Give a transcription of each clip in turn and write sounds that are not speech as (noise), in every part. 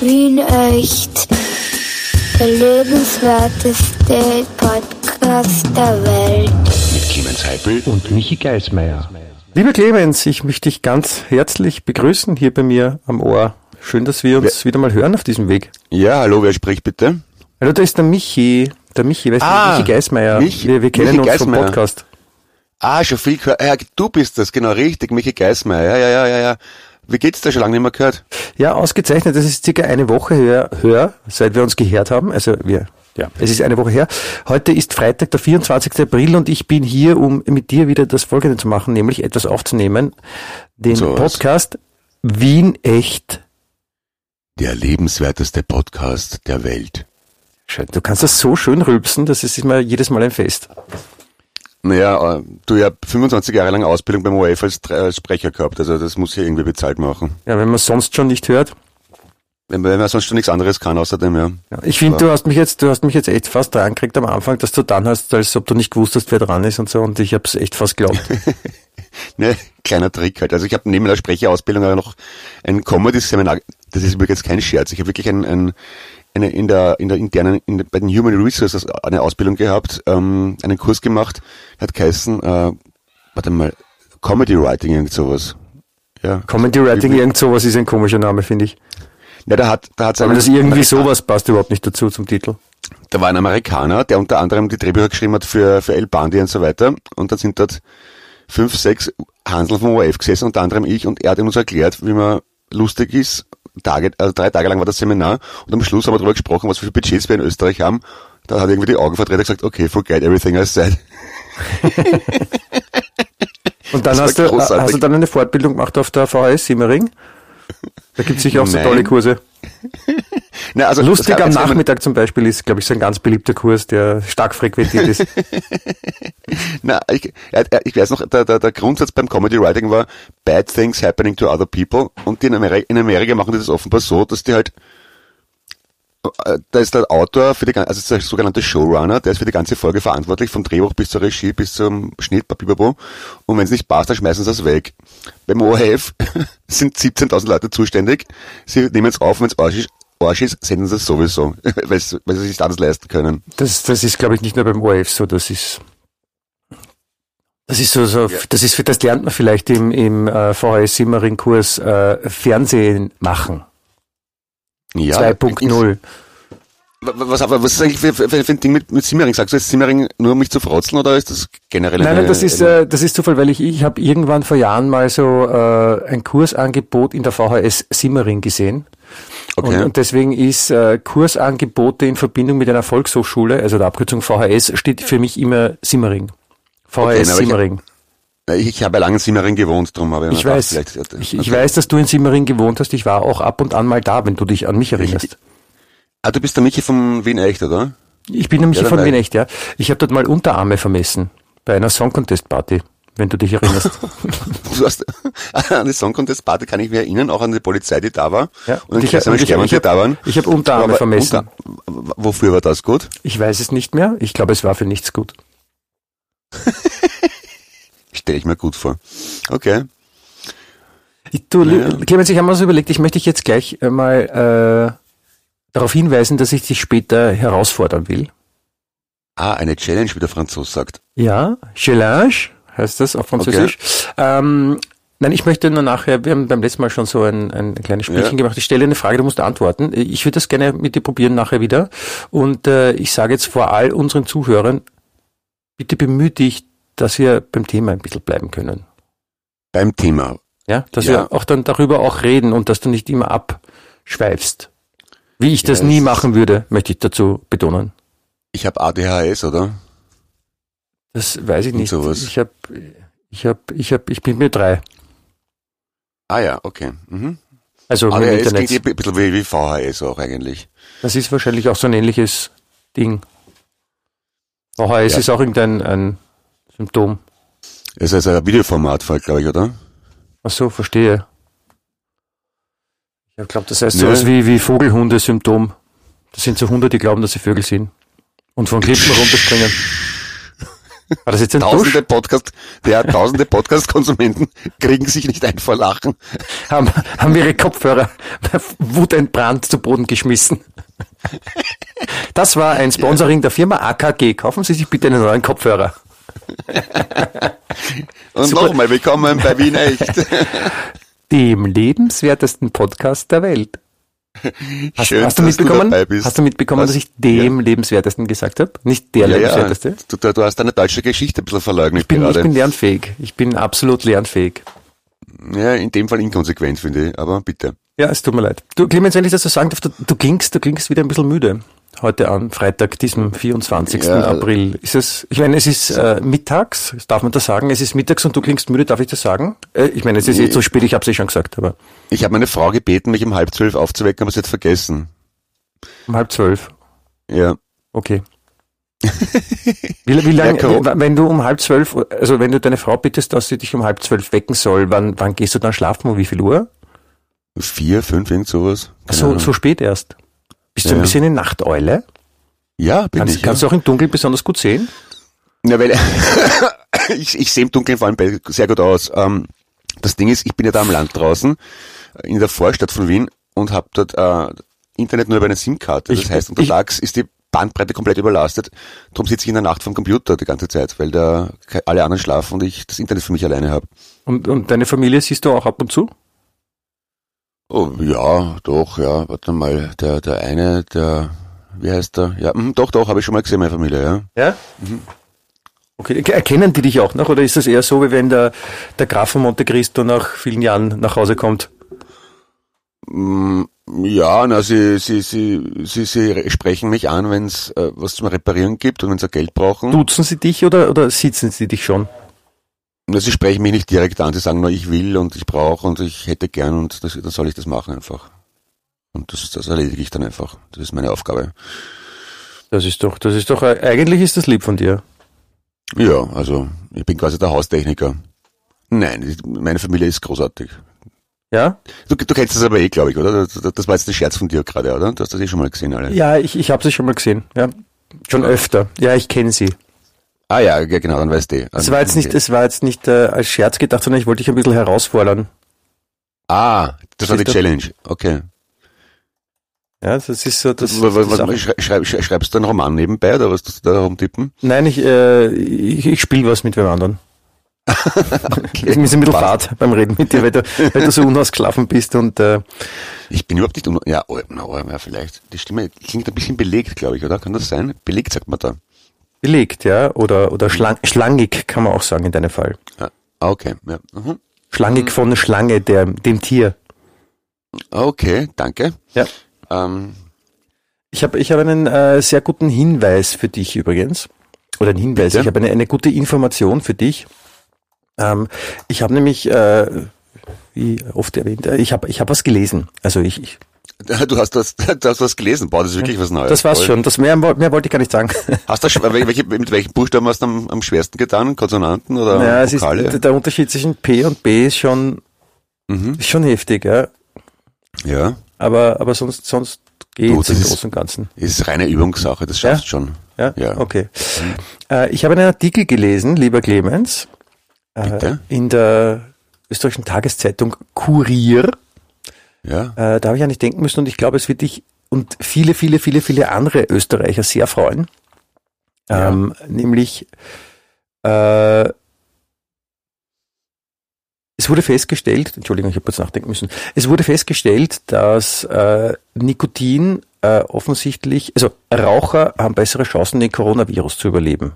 Wien echt. Der lebenswerteste Podcast der Welt. Mit Clemens Heipel und Michi Geismeier. Lieber Clemens, ich möchte dich ganz herzlich begrüßen hier bei mir am Ohr. Schön, dass wir uns wieder mal hören auf diesem Weg. Ja, hallo, wer spricht bitte? Hallo, da ist der Michi. Der Michi, weißt Ah, du, Michi Geismeier. Michi- wir, wir kennen Michi uns vom Geismeier. Podcast. Ah, schon viel gehört. Ja, du bist das, genau, richtig, Michi Geismeier. Ja, ja, ja, ja, ja. Wie geht's da schon lange nicht mehr gehört? Ja, ausgezeichnet. Das ist circa eine Woche her, her, seit wir uns gehört haben. Also wir, ja, es ist eine Woche her. Heute ist Freitag, der 24. April und ich bin hier, um mit dir wieder das Folgende zu machen, nämlich etwas aufzunehmen. Den So was. Podcast Wien echt. Der lebenswerteste Podcast der Welt. Schön. Du kannst das so schön rülpsen, das ist immer jedes Mal ein Fest. Naja, äh, du ja 25 Jahre lang Ausbildung beim ORF als, Sprecher gehabt, also das muss ja irgendwie bezahlt machen. Ja, wenn man sonst schon nicht hört. Wenn man, wenn man sonst schon nichts anderes kann, außerdem, ja. Ja, ich finde, du hast mich jetzt, du hast mich jetzt echt fast dran gekriegt am Anfang, dass du dann hast, als ob du nicht gewusst hast, wer dran ist und so, und ich habe es echt fast geglaubt. (laughs) Ne, kleiner Trick halt. Also ich habe neben der Sprecherausbildung auch noch ein Comedy-Seminar, das ist übrigens kein Scherz, ich habe wirklich ein, ein, eine in der in der internen, in der, bei den Human Resources eine Ausbildung gehabt, ähm, einen Kurs gemacht, hat geheißen, äh, warte mal, Comedy Writing, irgend sowas. Ja. Comedy Writing, irgend sowas ist ein komischer Name, finde ich. Ja, da hat, da hat Aber das irgendwie sowas passt überhaupt nicht dazu zum Titel. Da war ein Amerikaner, der unter anderem die Drehbücher geschrieben hat für, für El Bandi und so weiter. Und dann sind dort fünf, sechs Hansel vom ORF gesessen, unter anderem ich, und er hat uns erklärt, wie man lustig ist. Tage, also drei Tage lang war das Seminar und am Schluss haben wir darüber gesprochen, was für Budgets wir in Österreich haben. Da hat irgendwie die Augen verdreht und gesagt, okay, forget everything I said. (laughs) Und dann Das hast du, großartig. hast du dann eine Fortbildung gemacht auf der VHS Simmering. Da gibt es sicher auch so Nein. tolle Kurse. (laughs) Na, also, Lustig am Nachmittag zum Beispiel ist, glaube ich, so ein ganz beliebter Kurs, der stark frequentiert ist. (laughs) Na, ich, ich weiß noch, der, der, der Grundsatz beim Comedy Writing war Bad things happening to other people. Und die in, Ameri in Amerika machen die das offenbar so, dass die halt, äh, da ist der Autor für die, also der sogenannte Showrunner, der ist für die ganze Folge verantwortlich, vom Drehbuch bis zur Regie, bis zum Schnitt, papibabo. Und wenn es nicht passt, dann schmeißen sie das weg. Beim ORF (laughs) sind 17.000 Leute zuständig. Sie nehmen es auf, wenn es Arsch ist, Arsch ist, senden sie es sowieso, (laughs) weil sie sie sich alles leisten können. Das, das ist, glaube ich, nicht nur beim ORF so, das ist, das ist so, so das ist, das lernt man vielleicht im, im äh, VHS Simmering Kurs äh, Fernsehen machen. Ja, 2.0. Was, aber was ist eigentlich für, für, für ein Ding mit, mit Simmering? Sagst du jetzt Simmering nur um mich zu frotzeln oder ist das generell Nein, nein, das ist, äh, das ist Zufall, weil ich, ich habe irgendwann vor Jahren mal so äh, ein Kursangebot in der VHS Simmering gesehen. Okay. Und, und deswegen ist äh, Kursangebote in Verbindung mit einer Volkshochschule, also der Abkürzung VHS, steht für mich immer Simmering. VHS Okay, ich- Simmering. ich, ich habe ja lange in Simmering gewohnt, darum habe ich, Ich weiß, gedacht, vielleicht, ich, ich okay. weiß, dass du in Simmering gewohnt hast. Ich war auch ab und an mal da, wenn du dich an mich erinnerst. Ah, du bist der Michi von Wien Echt, oder? Ich bin nämlich Ja, von. Wien echt, ja. Ich habe dort mal Unterarme vermessen bei einer Song Contest Party, wenn du dich erinnerst. (laughs) Du hast, an die Song Contest Party kann ich mich erinnern, auch an die Polizei, die da war. Ja, Und ich, und ich, Stermann, ich, hab- da waren. ich habe Unterarme Aber vermessen. unter- wofür war das gut? Ich weiß es nicht mehr. Ich glaube, es war für nichts gut. (laughs) Stelle ich mir gut vor. Okay. Du, Naja. Clemens, ich habe mir so überlegt, ich möchte dich jetzt gleich äh, mal äh, darauf hinweisen, dass ich dich später herausfordern will. Ah, eine Challenge, wie der Franzos sagt. Ja, Challenge heißt das auf Französisch. Ähm, nein, ich möchte nur nachher, wir haben beim letzten Mal schon so ein, ein kleines Spielchen Ja. gemacht. Ich stelle eine Frage, du musst antworten. Ich würde das gerne mit dir probieren nachher wieder. Und äh, ich sage jetzt vor all unseren Zuhörern, bitte bemühe dich, dass wir beim Thema ein bisschen bleiben können. Beim Thema. Ja, dass Ja. wir auch dann darüber auch reden und dass du nicht immer abschweifst. Wie ich das Ja, nie machen würde, möchte ich dazu betonen. Ich habe ADHS, oder? Das weiß ich nicht. sowas. Ich habe, ich habe, ich habe, ich bin mir drei. Ah ja, okay. Mhm. Also im ADHS Internet. klingt eh ein bisschen wie, wie VHS auch eigentlich. Das ist wahrscheinlich auch so ein ähnliches Ding. VHS Ja. ist auch irgendein ein Symptom. Es ist ein Videoformat, glaube ich, oder? Ach so, verstehe. Ich glaube, das heißt Nö. sowas wie, wie Vogelhunde-Symptom. Das sind so Hunde, die glauben, dass sie Vögel sind. Und von Klippen (tsk) runterspringen. War das jetzt ein Tausende Podcast, ja, tausende Podcast-Konsumenten (laughs) kriegen sich nicht ein vor Lachen. Haben, haben ihre Kopfhörer wutentbrannt zu Boden geschmissen. Das war ein Sponsoring der Firma AKG. Kaufen Sie sich bitte einen neuen Kopfhörer. Und nochmal willkommen bei Wien Echt. Dem lebenswertesten Podcast der Welt. (laughs) Hast, Schön, hast du mitbekommen, bist. hast du mitbekommen, Was? dass ich dem lebenswertesten gesagt habe? Nicht der Ja, ja, lebenswerteste? du, du, du hast deine deutsche Geschichte ein bisschen verleugnet Ich bin, ich gerade. bin lernfähig. Ich bin absolut lernfähig. ja, in dem Fall inkonsequent, finde ich, aber bitte. Ja, es tut mir leid. Du, Clemens, wenn ich das so sagen darf, du, du klingst, du klingst wieder ein bisschen müde. Heute an Freitag, diesem 24. Ja. April. Ist es, ich meine, es ist äh, mittags, darf man das sagen? Es ist mittags und du klingst müde, darf ich das sagen? Äh, ich meine, es ist jetzt so spät, ich habe es eh schon gesagt, aber Ich habe meine Frau gebeten, mich um halb zwölf aufzuwecken, aber sie hat vergessen. um halb zwölf. Ja. Okay. (laughs) Wie, wie lange, Ja, wenn du um halb zwölf, also wenn du deine Frau bittest, dass sie dich um halb zwölf wecken soll, wann, wann gehst du dann schlafen? Um wie viel Uhr? Vier, fünf, irgend sowas. Keine So, Ahnung. so spät erst. Bist du Ja, ein bisschen eine Nachteule? Ja, bin Kannst, ich. kannst ja. du auch im Dunkeln besonders gut sehen? Ja, weil (laughs) ich, ich sehe im Dunkeln vor allem sehr gut aus. Ähm, das Ding ist, ich bin ja da am Land draußen, in der Vorstadt von Wien und habe dort äh, Internet nur über eine SIM-Karte. Das Ich- heißt, untertags ist die Bandbreite komplett überlastet. Darum sitze ich in der Nacht vom Computer die ganze Zeit, weil da alle anderen schlafen und ich das Internet für mich alleine habe. Und, und deine Familie siehst du auch ab und zu? Oh, ja, doch, ja. Warte mal, der, der eine, der, wie heißt der? Ja, mhm, doch, doch, habe ich schon mal gesehen, meine Familie, ja. Ja. Okay, erkennen die dich auch noch oder ist das eher so, wie wenn der, der Graf von Monte Cristo nach vielen Jahren nach Hause kommt? Mm, Ja, na, sie, sie, sie, sie, sie sprechen mich an, wenn es äh, was zum Reparieren gibt und wenn sie Geld brauchen. Duzen sie dich oder, oder sitzen sie dich schon? Sie sprechen mich nicht direkt an, sie sagen nur, ich will und ich brauche und ich hätte gern und das, dann soll ich das machen einfach. Und das, das erledige ich dann einfach. Das ist meine Aufgabe. Das ist doch, das ist doch, äh, eigentlich ist das lieb von dir. Ja, also ich bin quasi der Haustechniker. Nein, meine Familie ist großartig. Ja? Du, du kennst das aber eh, glaube ich, oder? Das, war jetzt ein Scherz von dir gerade, oder? Du hast das eh schon mal gesehen, alle. Ja, ich, ich habe sie schon mal gesehen. Ja. Schon öfter. Ja, ich kenne sie. Ah ja, genau, dann weißt du. Es war jetzt nicht, es war jetzt nicht äh, als Scherz gedacht, sondern ich wollte dich ein bisschen herausfordern. Ah, das war die? Challenge. Okay. Ja, das ist so, das, was, das was, schrei, schrei, schrei- schreibst du einen Roman nebenbei oder was tust du da rumtippen? Nein, ich, äh, ich, ich spiele was mit wem anderen. (laughs) Okay. Mir ist ein bisschen fad beim Reden mit dir, weil du, weil du so unausgeschlafen bist und äh, Ich bin überhaupt nicht, un ja, oh, na, oh, ja, vielleicht. Die Stimme klingt ein bisschen belegt, glaube ich, oder? Kann das sein? Belegt sagt man da. Belegt, ja, oder, oder schlang, schlangig kann man auch sagen in deinem Fall. Ah, okay, ja. Mhm. Schlangig von Schlange, der, dem Tier. Okay, danke. Ja. Ähm, Ich habe ich hab einen äh, sehr guten Hinweis für dich übrigens. Oder einen Hinweis, Bitte? ich habe eine, eine gute Information für dich. Ähm, ich habe nämlich, äh, wie oft erwähnt, äh, ich habe ich hab was gelesen. Also ich, ich (laughs) du hast was, (laughs) du hast was gelesen. Boah, das ist wirklich was Neues. das war's Voll. schon. Das mehr, mehr wollte ich gar nicht sagen. (laughs) Hast du, sch- welche, mit welchen Buchstaben hast du am, am schwersten getan? Konsonanten oder Ja, es ist, der Unterschied zwischen P und B ist schon, Mhm. ist schon heftig, ja. Ja, Aber, aber sonst, sonst geht's das im ist- Großen und Ganzen. ist reine Übungssache, das Ja? schaffst du schon. Ja? Ja. Mhm. Okay. Äh, ich habe einen Artikel gelesen, lieber Clemens, äh, Bitte? in der österreichischen Tageszeitung Kurier. Ja, Äh, da habe ich an dich denken müssen und ich glaube, es wird dich und viele, viele, viele, viele andere Österreicher sehr freuen. Ja. Ähm, nämlich, äh, es wurde festgestellt, Entschuldigung, ich habe kurz nachdenken müssen, es wurde festgestellt, dass äh, Nikotin äh, offensichtlich, also Raucher haben bessere Chancen, den Coronavirus zu überleben,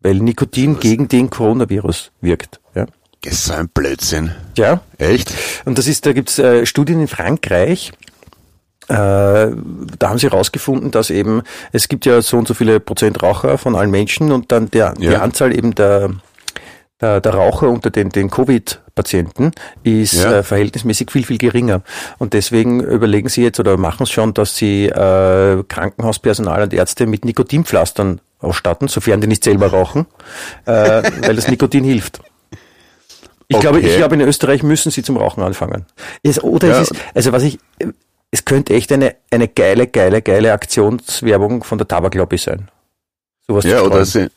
weil Nikotin Was? gegen den Coronavirus wirkt. Das ist so ein Blödsinn. ja, Echt? und das ist, da gibt's äh, Studien in Frankreich. Äh, da haben sie herausgefunden, dass eben, es gibt ja so und so viele Prozent Raucher von allen Menschen und dann der, die Ja. Anzahl eben der, der, der Raucher unter den, den Covid-Patienten ist Ja. äh, verhältnismäßig viel, viel geringer. Und deswegen überlegen sie jetzt oder machen es schon, dass sie äh, Krankenhauspersonal und Ärzte mit Nikotinpflastern ausstatten, sofern die nicht selber rauchen, äh, weil das (laughs) Nikotin hilft. Ich glaube, ich Okay. glaube, in Österreich müssen sie zum Rauchen anfangen. Es, oder Ja. es ist, also was ich, es könnte echt eine, eine geile, geile, geile Aktionswerbung von der Tabaklobby sein. Sowas Ja, zu oder sie,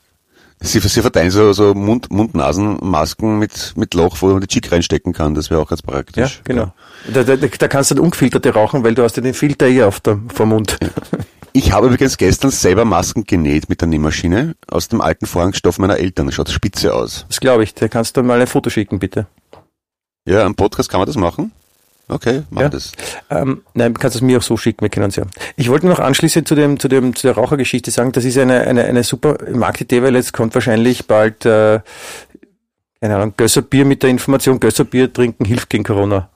Sie, sie verteilen so, so Mund, Mund-Nasen-Masken mit, mit Loch, wo man die Chick reinstecken kann. Das wäre auch ganz praktisch. Ja, genau. Da, da, da kannst du dann ungefilterte rauchen, weil du hast ja den Filter eh auf der, vom Mund. Ja. (laughs) Ich habe übrigens gestern selber Masken genäht mit der Nähmaschine aus dem alten Vorhangstoff meiner Eltern. Das schaut spitze aus. Das glaube ich. Da kannst du mal ein Foto schicken, bitte. Ja, am Podcast kann man das machen. Okay, mach ja. das. Ähm, nein, kannst es mir auch so schicken, wir kennen es ja. Ich wollte noch anschließend zu dem, zu dem, zu der Rauchergeschichte sagen, das ist eine, eine, eine super Marktidee, weil jetzt kommt wahrscheinlich bald, äh, keine Ahnung, Gösserbier mit der Information, Gösserbier trinken hilft gegen Corona.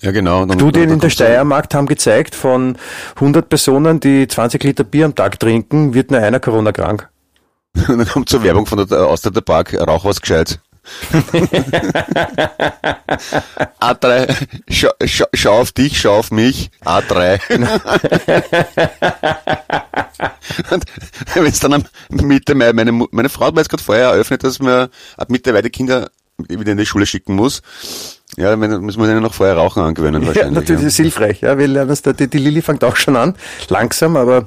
Ja, genau. Dann, Studien dann in der Steiermark haben gezeigt, von 100 Personen, die 20 Liter Bier am Tag trinken, wird nur einer Corona krank. (laughs) dann kommt zur Werbung von der Austria der Park, rauch was gescheit. (laughs) A3, schau, schau, schau, auf dich, schau auf mich, A3. (laughs) und wenn es dann am Mitte Mai, meine, meine Frau hat mir jetzt gerade vorher eröffnet, dass man ab Mitte Mai die Kinder wieder in die Schule schicken muss. Ja, dann müssen wir denen noch vorher Rauchen angewöhnen wahrscheinlich. Ja, natürlich, ja. das ist hilfreich. Ja, wir lernen das, die, die Lilly fängt auch schon an. Langsam, aber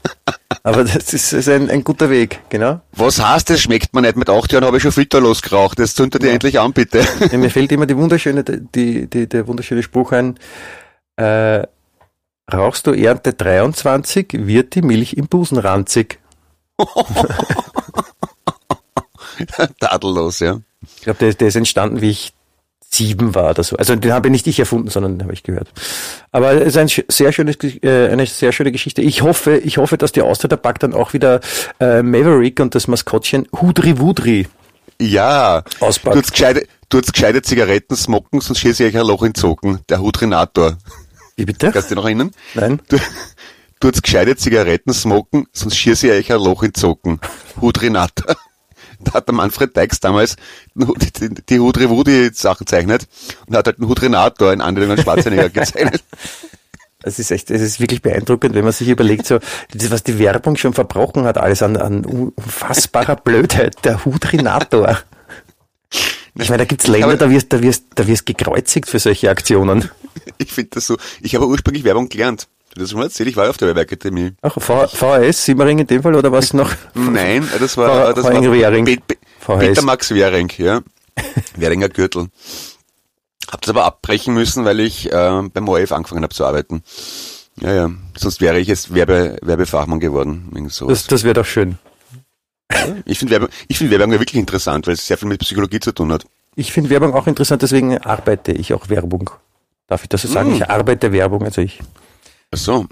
(laughs) aber das ist, ist ein, ein, guter Weg, genau. Was heißt, das schmeckt man nicht? Mit acht Jahren habe ich schon Filter losgeraucht. Das zündet ja. dir endlich an, bitte. Ja, mir fällt immer die wunderschöne, die, die, der wunderschöne Spruch ein, äh, rauchst du Ernte 23, wird die Milch im Busen ranzig. (laughs) Tadellos, ja. Ich glaube, der, der ist entstanden, wie ich sieben war oder so. Also den habe nicht ich erfunden, sondern den habe ich gehört. Aber es ist ein sehr schönes, äh, eine sehr schöne Geschichte. Ich hoffe, ich hoffe, dass die Austria Park dann auch wieder äh, Maverick und das Maskottchen Hudri Wudri ja, auspackt. Tut's gescheite, tut's gescheite Zigaretten smoken, sonst schieße ich euch ein Loch in Zocken. Der Hudrinator. Wie bitte? Kannst du noch erinnern? Nein. Du, tut's gescheite Zigaretten smoken, sonst schieße ich euch ein Loch in Zocken. Hudrinator (laughs) da hat der Manfred Dykes damals die, die Hudri-Wudi-Sachen gezeichnet und hat halt einen Hudrenator in Anlehnung an Schwarzenegger (laughs) gezeichnet. Es ist echt, es ist wirklich beeindruckend, wenn man sich überlegt, so, was die Werbung schon verbrochen hat, alles an, an unfassbarer Blödheit, der Hudrinator. Ich meine, da gibt's Länder, da wirst, da wirst, da wirst gekreuzigt für solche Aktionen. Ich finde das so. Ich habe ursprünglich Werbung gelernt. Das schon mal erzählt, ich war auf der Werbeakademie. Ach, VHS, Simmering in dem Fall, oder was noch? Nein, das war, (laughs) das war Be Be Peter Max Währing, ja. (laughs) Währinger Gürtel. Hab das aber abbrechen müssen, weil ich äh, beim ORF angefangen habe zu arbeiten. Ja, ja. Sonst wäre ich jetzt Werbe, Werbefachmann geworden. Das, das wäre doch schön. Ja, ich finde Werbung, ich finde Werbung wirklich interessant, weil es sehr viel mit Psychologie zu tun hat. Ich finde Werbung auch interessant, deswegen arbeite ich auch Werbung. Darf ich das so sagen? Mm. Ich arbeite Werbung, also ich Ach so.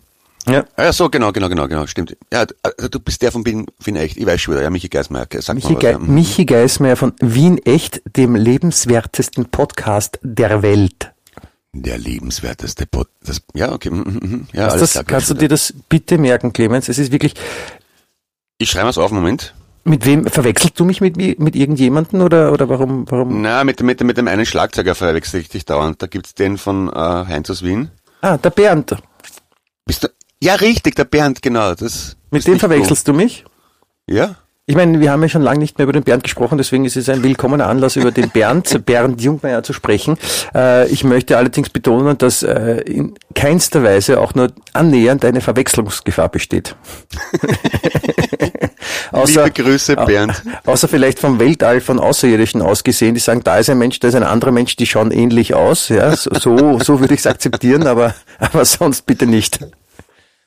Ja. Ah, ja, so, genau, genau, genau, genau, stimmt. Ja, also du bist der von Wien, Wien Echt. Ich weiß schon wieder, ja, Michi Geismeier. Sag Michi, mal was, ja. Michi Geismeier von Wien Echt, dem lebenswertesten Podcast der Welt. Der lebenswerteste Podcast. Ja, okay. Mhm, mhm, mhm. Ja, alles das, klar, kannst du dir das bitte merken, Clemens? Es ist wirklich. Ich schreibe es auf, Moment. Mit wem verwechselst du mich mit, mit irgendjemanden oder, oder warum, warum? Na, mit, mit, mit dem einen Schlagzeuger verwechsel ich dich dauernd. Da gibt's den von äh, Heinz aus Wien. Ah, der Bernd. Bist du, ja, richtig, der Bernd, genau. Das Mit dem verwechselst du mich? Ja. Ich meine, wir haben ja schon lange nicht mehr über den Bernd gesprochen, deswegen ist es ein willkommener Anlass, über den Bernd, (laughs) Bernd Jungmeier zu sprechen. Äh, ich möchte allerdings betonen, dass äh, in keinster Weise auch nur annähernd eine Verwechslungsgefahr besteht. (laughs) außer, Liebe Grüße, Bernd. Außer vielleicht vom Weltall von Außerirdischen aus gesehen, die sagen, da ist ein Mensch, da ist ein anderer Mensch, die schauen ähnlich aus. Ja, so, so würde ich es akzeptieren, aber, aber sonst bitte nicht.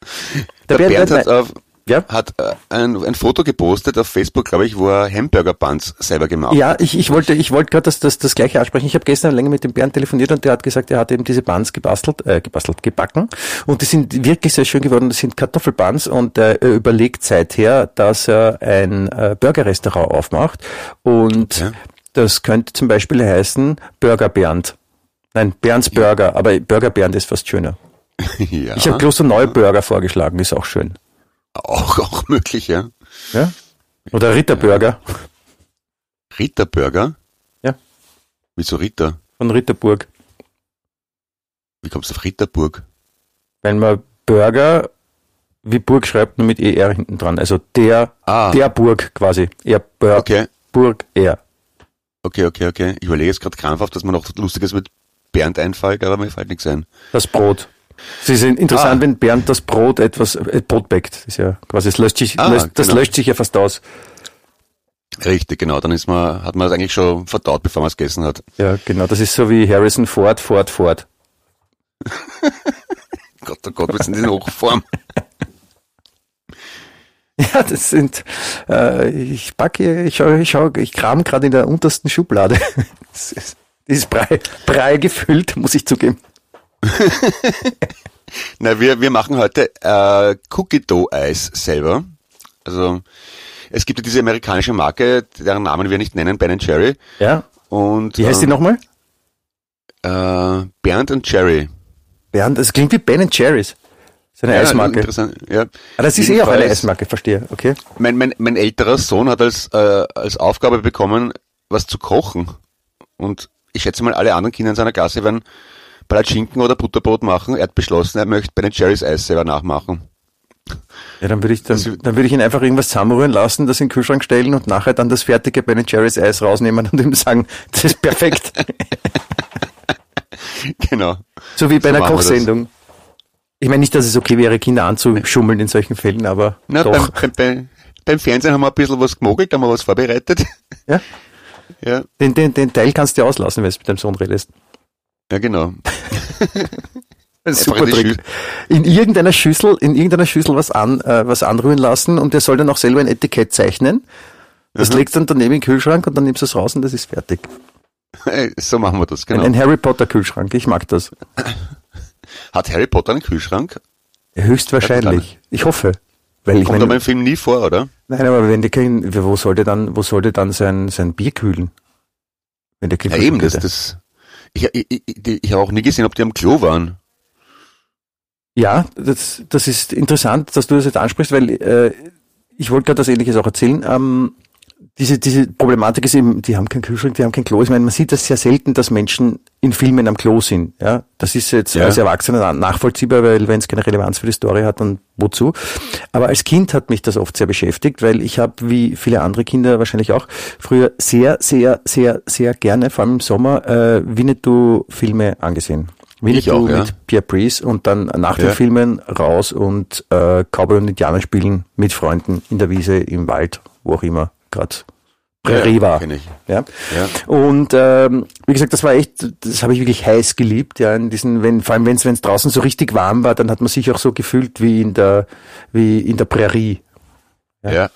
(laughs) Der, der Bernd, Bernd hat auf, ja? hat äh, ein, ein Foto gepostet auf Facebook, glaube ich, wo er Hamburger Buns selber gemacht ja, hat. Ja, ich, ich wollte, ich wollte gerade das, das, das gleiche ansprechen. Ich habe gestern länger mit dem Bernd telefoniert und der hat gesagt, er hat eben diese Buns gebastelt, äh, gebastelt, gebacken und die sind wirklich sehr schön geworden. Das sind Kartoffelbuns und äh, er überlegt seither, dass er ein äh, Burgerrestaurant aufmacht und okay. das könnte zum Beispiel heißen Burger Bernd. Nein, Bernds Burger, aber Burger Bernd ist fast schöner. Ja. Ich habe Kloster Neuburger vorgeschlagen, ist auch schön. Auch, auch möglich, ja. Ja? Oder Ritterburger. Ritterburger? Ja. Wieso Ritter? Von Ritterburg. Wie kommst du auf Ritterburg? Wenn man Burger wie Burg schreibt, nur mit ER hinten dran. Also der, ah. der Burg quasi. Er Burg. Okay. Burg, er. Okay, okay, okay. Ich überlege jetzt gerade krampfhaft, dass man noch Lustiges mit Bernd einfällt, aber mir fällt nichts ein. Das Brot. Es ist interessant, ah. wenn Bernd das Brot etwas, äh, Brot backt. Das ist ja quasi, es löscht sich, ah, löscht, das genau. löscht sich ja fast aus. Richtig, genau. Dann ist man, hat man es eigentlich schon verdaut, bevor man es gegessen hat. Ja, genau. Das ist so wie Harrison Ford, Ford, Ford. (laughs) Gott, oh Gott, wir sind in Hochform. (laughs) Ja, das sind, äh, ich packe, ich schau, ich schau, ich kram gerade in der untersten Schublade. (laughs) Das ist, die ist Brei, Brei gefüllt, muss ich zugeben. (laughs) Na, wir, wir machen heute äh, Cookie Dough Eis selber. Also es gibt ja diese amerikanische Marke, deren Namen wir nicht nennen, Ben Jerry. Ja. Und Wie heißt die ähm, nochmal? Äh, Bernd and Jerry. Bernd, das klingt wie Ben Jerry's. Das ist eine Eismarke. interessant. Ja. Ah, das ist eh auch eine Eismarke, verstehe. Okay. Mein, mein, mein älterer Sohn hat als, äh, als Aufgabe bekommen, was zu kochen. Und ich schätze mal, alle anderen Kinder in seiner Klasse werden Palatschinken oder Butterbrot machen. Er hat beschlossen, er möchte Ben Jerry's Eis selber nachmachen. Ja, dann würde ich, dann, dann würde ich ihn einfach irgendwas zusammenrühren lassen, das in den Kühlschrank stellen und nachher dann das fertige Ben Jerry's Eis rausnehmen und ihm sagen, (laughs) das ist perfekt. (laughs) genau. so wie bei So einer. Kochsendung. Ich meine nicht, dass es okay wäre, Kinder anzuschummeln in solchen Fällen, aber Na, doch. beim, beim, beim, beim Fernsehen haben wir ein bisschen was gemogelt, haben wir was vorbereitet. Ja? Ja, Den, den, den Teil kannst du auslassen, wenn du mit deinem Sohn redest. Ja genau. (laughs) Ein super Trick. In irgendeiner Schüssel, in irgendeiner Schüssel was an, äh, was anrühren lassen und der soll dann auch selber ein Etikett zeichnen. Das legst du dann daneben in den Kühlschrank und dann nimmst du es raus und das ist fertig. So machen wir das, Ein, genau. ein Harry Potter Kühlschrank, ich mag das. (clears throat) Hat Harry Potter einen Kühlschrank? Höchstwahrscheinlich. Ich hoffe. Weil ich Kommt aber meine, im Film nie vor, oder? nein, aber wenn der kein, wo sollte dann, wo sollte dann sein, sein Bier kühlen? Wenn der kein Ja, eben, das, das, ich, ich, ich, ich habe auch nie gesehen, ob die am Klo waren. Ja, das, das ist interessant, dass du das jetzt ansprichst, weil äh, ich wollte gerade das Ähnliches auch erzählen. Ähm, diese, diese Problematik ist eben, die haben keinen Kühlschrank, die haben kein Klo. Ich meine, man sieht das sehr selten, dass Menschen in Filmen am Klo sind. Ja, das ist jetzt Ja. als Erwachsener nachvollziehbar, weil wenn es keine Relevanz für die Story hat, dann wozu? Aber als Kind hat mich das oft sehr beschäftigt, weil ich habe, wie viele andere Kinder wahrscheinlich auch, früher sehr, sehr, sehr, sehr gerne, vor allem im Sommer, äh, Winnetou-Filme angesehen. Winnetou auch, ja. mit Pierre Brice und dann nach den Ja. Filmen raus und äh, Cowboy und Indianer spielen mit Freunden in der Wiese, im Wald, wo auch immer gerade Prärie war. kenn ich. Ja. Ja. Und ähm, wie gesagt, das war echt, das habe ich wirklich heiß geliebt, ja, in diesen, wenn, vor allem wenn es draußen so richtig warm war, dann hat man sich auch so gefühlt wie in der, wie in der Prärie. Ja.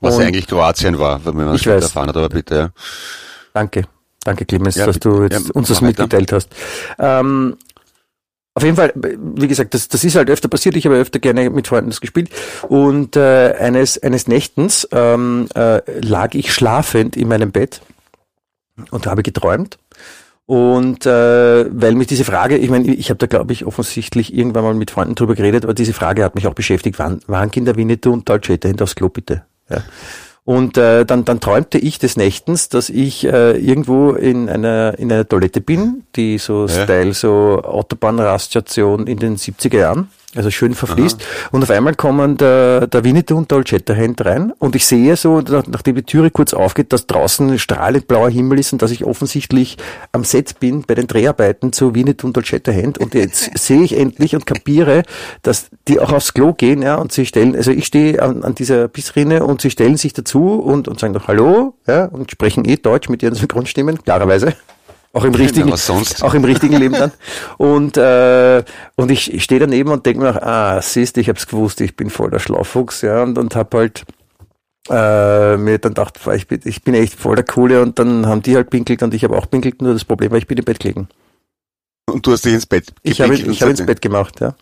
Was Und- ja eigentlich Kroatien war, wenn man weiß. erfahren hat, aber bitte, ja. Danke. Danke, Clemens, Ja, dass du jetzt Ja, uns das mitgeteilt hast. Ähm, auf jeden Fall, wie gesagt, das, das ist halt öfter passiert. Ich habe öfter gerne mit Freunden das gespielt. Und äh, eines, eines Nächtens ähm, äh, lag ich schlafend in meinem Bett und habe geträumt. Und äh, weil mich diese Frage, ich meine, ich habe da glaube ich offensichtlich irgendwann mal mit Freunden drüber geredet, aber diese Frage hat mich auch beschäftigt. Waren, waren Kinder Winnetou und Dolce hinter aufs Klo bitte? Ja. Und äh, dann, dann träumte ich des Nächtens, dass ich äh, irgendwo in einer, in einer Toilette bin, die so Ja. Style, so Autobahnraststation in den 70er Jahren, also schön verfließt. Und auf einmal kommen der, der Winnetou und Dolcetta Hand rein und ich sehe so, nach- nachdem die Türe kurz aufgeht, dass draußen strahlend blauer Himmel ist und dass ich offensichtlich am Set bin bei den Dreharbeiten zu Winnetou und Dolcetta Hand und jetzt (laughs) sehe ich endlich und kapiere, dass die auch aufs Klo gehen, ja, und sie stellen, also ich stehe an, an dieser Pissrinne und sie stellen sich dazu und, und sagen doch Hallo, ja, und sprechen eh Deutsch mit ihren Synchronstimmen, klarerweise. Auch im richtigen, sonst? (laughs) auch im richtigen Leben dann. Und, äh, und ich, stehe daneben und denke mir, auch, ah, siehst du, ich hab's gewusst, ich bin voll der Schlaufuchs, ja, und, und hab halt äh, mir dann gedacht, ich bin, ich bin echt voll der Coole und dann haben die halt pinkelt und ich habe auch pinkelt, nur das Problem war, ich bin im Bett gelegen. Und du hast dich ins Bett Ich habe ich habe und ins Bett gemacht, ja.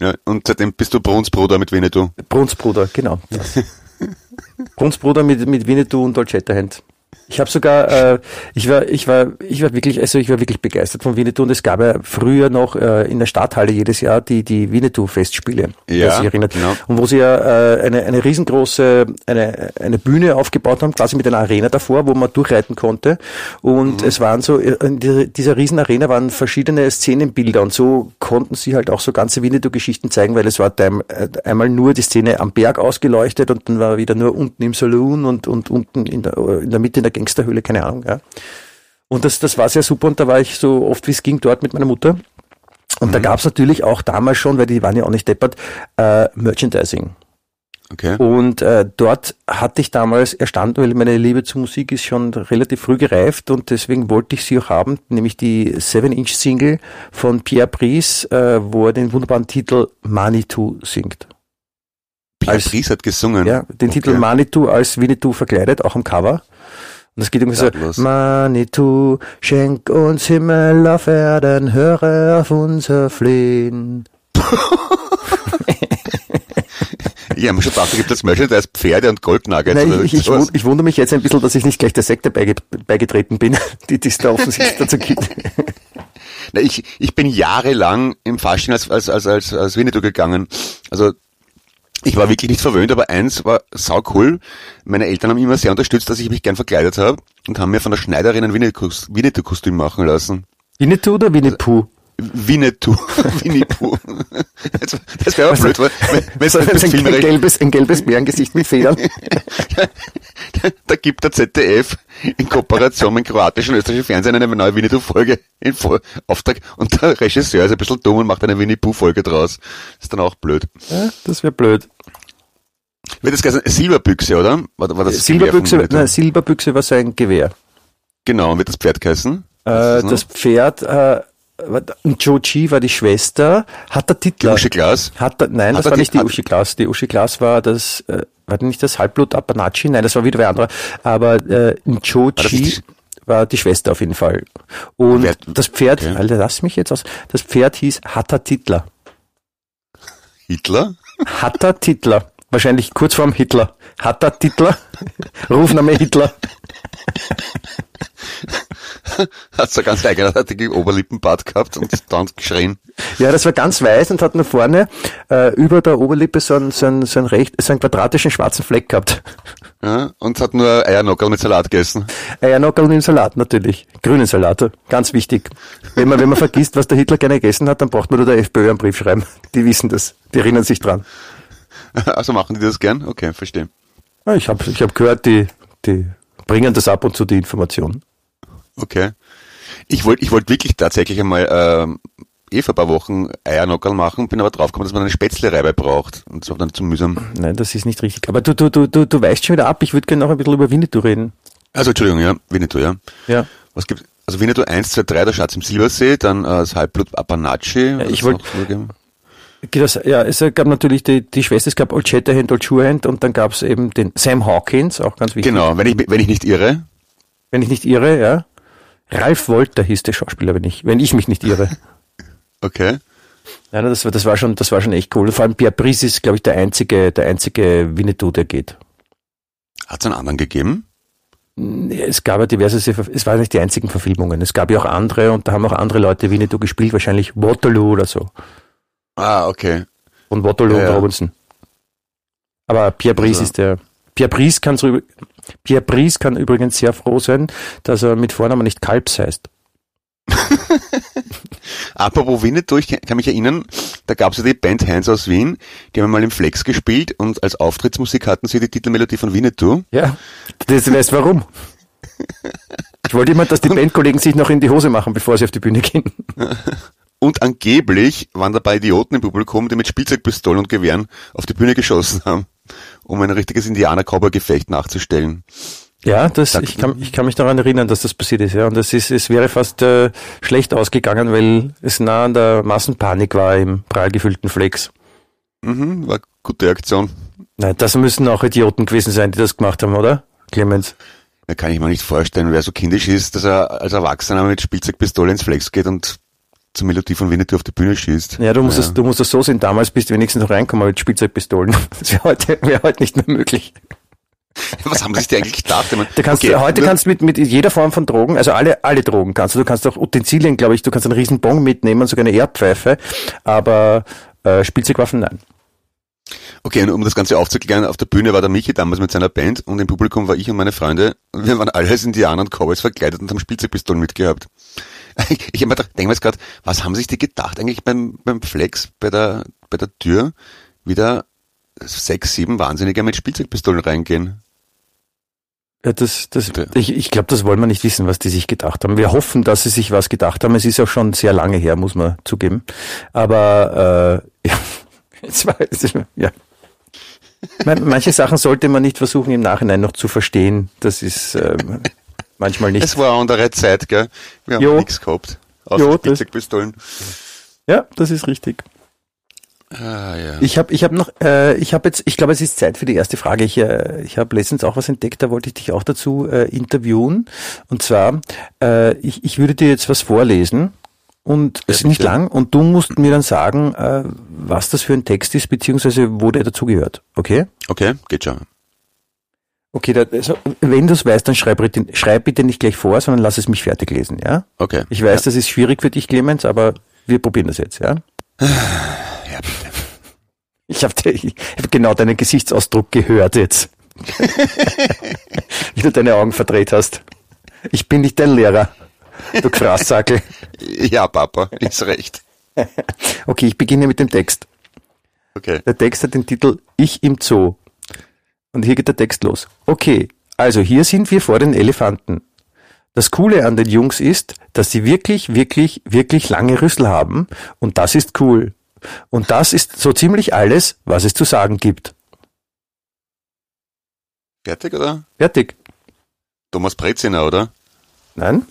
Ja, und seitdem bist du Brunsbruder mit Winnetou. Brunsbruder, genau. (laughs) Brunsbruder mit, mit Winnetou und Dolcetta Hand. Ich habe sogar, äh, ich war, ich war, ich war wirklich, also ich war wirklich begeistert von Winnetou und es gab ja früher noch äh, in der Stadthalle jedes Jahr die die Winnetou-Festspiele, Ja, sich erinnert, genau. und wo sie ja äh, eine eine riesengroße eine eine Bühne aufgebaut haben, quasi mit einer Arena davor, wo man durchreiten konnte und Mhm. es waren so äh, in dieser, riesen Arena waren verschiedene Szenenbilder und so konnten sie halt auch so ganze Winnetou-Geschichten zeigen, weil es war äh, einmal nur die Szene am Berg ausgeleuchtet und dann war wieder nur unten im Saloon und und unten in der in der Mitte in der Gangsterhöhle, keine Ahnung, ja. Und das, das war sehr super und da war ich so oft wie es ging dort mit meiner Mutter. Und da gab's natürlich auch damals schon, weil die waren ja auch nicht deppert, äh, Merchandising. Okay. Und äh, dort hatte ich damals erstanden, weil meine Liebe zur Musik ist schon relativ früh gereift und deswegen wollte ich sie auch haben, nämlich die 7-Inch-Single von Pierre Brice, äh, wo er den wunderbaren Titel Manitou singt. Pierre als- Brice hat gesungen. Ja, den Okay. Titel Manitou als Winnetou verkleidet, auch am Cover. Und es geht irgendwie so, Manitou, schenk uns Himmel auf Erden, höre auf unser Flehen. Ich (laughs) habe mir schon gedacht, da gibt es Merchandise Pferde und Goldnuggets. Nein, ich, ich, ich wundere mich jetzt ein bisschen, dass ich nicht gleich der Sekte beige, beigetreten bin, (laughs) die die es da offensichtlich dazu gibt. (laughs) Na, ich, ich bin jahrelang im Fasching als, als, als, als, als Winnetou gegangen. Also ich war wirklich nicht verwöhnt, aber eins war sau cool. Meine Eltern haben immer sehr unterstützt, dass ich mich gern verkleidet habe und haben mir von der Schneiderin ein Winnetou- Winnetou-Kostüm machen lassen. Winnetou oder Winnetou? Winnetou. (laughs) Winnie-Pooh. Das, das wäre aber blöd, weil, wenn, So, ein, ein, filmerisch gelbes, ein gelbes Bärengesicht mit Federn. (laughs) da gibt der ZDF in Kooperation mit dem kroatischen und österreichischen Fernsehen eine neue Winnetou-Folge in Auftrag und der Regisseur ist ein bisschen dumm und macht eine Winnie-Pooh-Folge draus. ist dann auch blöd. Ja, das wäre blöd. Wird das geheißen Silberbüchse, oder? War, war das Silberbüchse, nein, Silberbüchse war sein Gewehr. Genau, und wird das Pferd geheißen? Äh, das noch? Pferd, äh, und Joji war die Schwester, hat der Die Titler. Uschi Glas? Hat er, nein, Hat das war die- nicht die Uschi Glas. Die Uschi Glas war das, äh, war nicht das Halbblut Apanachi? Nein, das war wieder wer anderer. Aber äh, Joji nicht war die Schwester auf jeden Fall. Und Wer- das Pferd, okay. Alter, lass mich jetzt aus. Das Pferd hieß Hatta Titler. Hitler? Hatta Titler. Wahrscheinlich kurz vorm Hitler. Hatta Titler. (laughs) Rufname Hitler. Hat so ganz eigenartige Oberlippenbart gehabt und dann geschrien. Ja, das war ganz weiß und hat nur vorne äh, über der Oberlippe so einen, so einen, so einen, recht, so einen quadratischen schwarzen Fleck gehabt. Ja, und hat nur Eiernockerl mit Salat gegessen. Eiernockerl und den Salat natürlich. Grünen Salat, ganz wichtig. Wenn man, wenn man vergisst, was der Hitler gerne gegessen hat, dann braucht man nur der FPÖ einen Brief schreiben. Die wissen das. Die erinnern sich dran. (laughs) Also machen die das gern? Okay, verstehe. Ja, Ich habe ich hab gehört, die, die bringen das ab und zu, die Information. Okay. Ich wollte ich wollte wirklich tatsächlich einmal ähm, eh vor ein paar Wochen Eiernockerl machen, bin aber draufgekommen, dass man eine Spätzlereibe braucht. Und das war dann zu mühsam. Nein, das ist nicht richtig. Aber du, du, du, du, du weißt schon wieder ab. Ich würde gerne noch ein bisschen über Winnetou reden. Also Entschuldigung, ja, Winnetou, ja. Ja. Was gibt's? Also Winnetou 1, 2, 3, der Schatz im Silbersee, dann äh, das Halbblut Apanachi. Ich wollt- vorgegeben? Das, ja, es gab natürlich die, die Schwester, es gab Old Shatterhand, Old Surehand und dann gab es eben den Sam Hawkins, auch ganz wichtig. Genau, wenn ich, wenn ich nicht irre. Wenn ich nicht irre, ja. Ralf Wolter hieß der Schauspieler, wenn ich, wenn ich mich nicht irre. (laughs) Okay. Ja, das war, das war schon, das war schon echt cool. Vor allem Pierre Brice ist, glaube ich, der einzige, der einzige Winnetou, der geht. Hat es einen anderen gegeben? Es gab ja diverse, Ver- es waren nicht die einzigen Verfilmungen. Es gab ja auch andere und da haben auch andere Leute Winnetou gespielt, wahrscheinlich Waterloo oder so. Ah, okay. Von Waterloo Ja, und. Robinson. Aber Pierre Brice Also- ist der, Pierre Brice Pierre Brice kann übrigens sehr froh sein, dass er mit Vornamen nicht Kalbs heißt. (laughs) Apropos Winnetou, ich kann mich erinnern, da gab es ja die Band Heinz aus Wien, die haben mal im Flex gespielt und als Auftrittsmusik hatten sie die Titelmelodie von Winnetou. Ja, das weißt warum. Ich wollte immer, dass die (laughs) Bandkollegen sich noch in die Hose machen, bevor sie auf die Bühne gehen. (laughs) Und angeblich waren dabei Idioten im Publikum, die mit Spielzeugpistolen und Gewehren auf die Bühne geschossen haben, um ein richtiges Indianer-Cowboy-Gefecht nachzustellen. Ja, das, ich, kann, ich kann mich daran erinnern, dass das passiert ist. Ja, und das ist, es wäre fast äh, schlecht ausgegangen, weil es nah an der Massenpanik war im prall gefüllten Flex. Mhm, war gute Aktion. Nein, das müssen auch Idioten gewesen sein, die das gemacht haben, oder? Clemens. Da kann ich mir nicht vorstellen, wer so kindisch ist, dass er als Erwachsener mit Spielzeugpistole ins Flex geht und zur Melodie von Winnetou auf die Bühne schießt. Ja, du musst, Es, du musst es so sehen, damals bist du wenigstens noch reinkommen mit Spielzeugpistolen. (laughs) Das wäre heute, wäre heute nicht mehr möglich. Was haben sie sich denn eigentlich gedacht? Meine, Du kannst, okay, heute nur- kannst du mit, mit jeder Form von Drogen, also alle, alle Drogen kannst du. Du kannst auch Utensilien, glaube ich, du kannst einen riesen Bong mitnehmen, sogar eine Erdpfeife, aber äh, Spielzeugwaffen nein. Okay, und um das Ganze aufzuklären, auf der Bühne war der Michi damals mit seiner Band und im Publikum war ich und meine Freunde. Und wir waren alle als Indianer und Cowboys verkleidet und haben Spielzeugpistolen mitgehabt. Ich, (laughs) ich hab mir gedacht, denke mir jetzt gerade, was haben sich die gedacht eigentlich beim, beim Flex bei der, bei der Tür wieder sechs, sieben Wahnsinnige mit Spielzeugpistolen reingehen? Ja, das, das, ich, ich glaube, das wollen wir nicht wissen, was die sich gedacht haben. Wir hoffen, dass sie sich was gedacht haben. Es ist auch schon sehr lange her, muss man zugeben. Aber äh, (laughs) ja, ja. Manche Sachen sollte man nicht versuchen, im Nachhinein noch zu verstehen. Das ist ähm, manchmal nicht. Es war eine andere Zeit, gell? Wir haben Jo. nichts gehabt. Außer Jo, Spielzeugpistolen. Ja, das ist richtig. Ah, ja. Ich habe ich hab noch, äh, ich habe jetzt, ich glaube, es ist Zeit für die erste Frage. Ich, äh, ich habe letztens auch was entdeckt, da wollte ich dich auch dazu äh, interviewen. Und zwar, äh, ich, ich würde dir jetzt was vorlesen und es ist nicht lang und du musst mir dann sagen, äh, was das für ein Text ist, beziehungsweise wo der dazugehört. Okay? Okay, geht schon. Okay, da, also, wenn du es weißt, dann schreib bitte, schreib bitte nicht gleich vor, sondern lass es mich fertig lesen, ja? Okay. Ich weiß, das ist schwierig für dich, Clemens, aber wir probieren das jetzt, ja? (sighs) Ja, bitte. Ich habe hab genau deinen Gesichtsausdruck gehört jetzt. (laughs) Wie du deine Augen verdreht hast. Ich bin nicht dein Lehrer, du Graszackel. (laughs) Ja, Papa, ist recht. (laughs) Okay, ich beginne mit dem Text. Okay. Der Text hat den Titel Ich im Zoo. Und hier geht der Text los. Okay, also hier sind wir vor den Elefanten. Das Coole an den Jungs ist, dass sie wirklich, wirklich, wirklich lange Rüssel haben. Und das ist cool. Und das ist so ziemlich alles, was es zu sagen gibt. Fertig, oder? Fertig. Thomas Breziner, oder? Nein?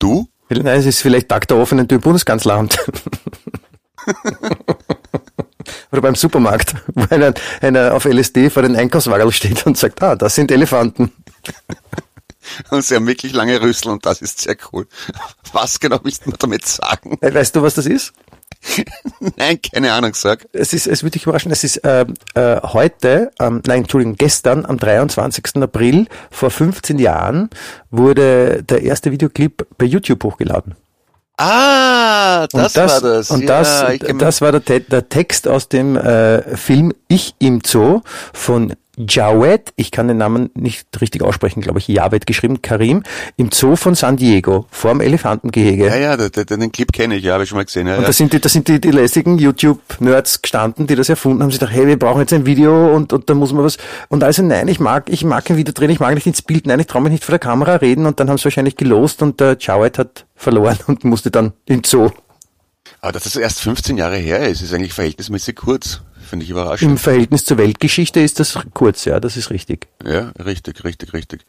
Du? Nein, es ist vielleicht Tag der offenen Tür im Bundeskanzleramt. (laughs) Oder beim Supermarkt, wo einer, einer auf LSD vor den Einkaufswagen steht und sagt, ah, das sind Elefanten. (laughs) Und sie haben wirklich lange Rüssel und das ist sehr cool. Was genau willst du damit sagen? Äh, Weißt du, was das ist? (laughs) Nein, keine Ahnung, sag. Es ist, es wird dich überraschen, es ist äh, äh, heute, ähm, nein, Entschuldigung, gestern, am 23. April vor 15 Jahren, wurde der erste Videoclip bei YouTube hochgeladen. Ah, das, das war das. Und ja, das, kenn- das war der, der Text aus dem äh, Film Ich im Zoo von Jawed, ich kann den Namen nicht richtig aussprechen, glaube ich, Javed geschrieben, Karim, im Zoo von San Diego, vorm Elefantengehege. ja, ja, den, den, Clip kenne ich, ja, habe ich schon mal gesehen. Ja, Und ja. da sind die, da sind die, die lässigen YouTube-Nerds gestanden, die das erfunden haben. Sie gedacht, hey, wir brauchen jetzt ein Video und, und da muss man was. Und also nein, ich mag, ich mag kein Video drehen, ich mag nicht ins Bild, nein, ich traue mich nicht vor der Kamera reden. Und dann haben sie wahrscheinlich gelost und der Jawed hat verloren (laughs) und musste dann in Zoo. Aber dass das erst 15 Jahre her ist, ist eigentlich verhältnismäßig kurz. Finde ich Im überraschend. Verhältnis zur Weltgeschichte ist das kurz, ja, das ist richtig. Ja, richtig, richtig, richtig.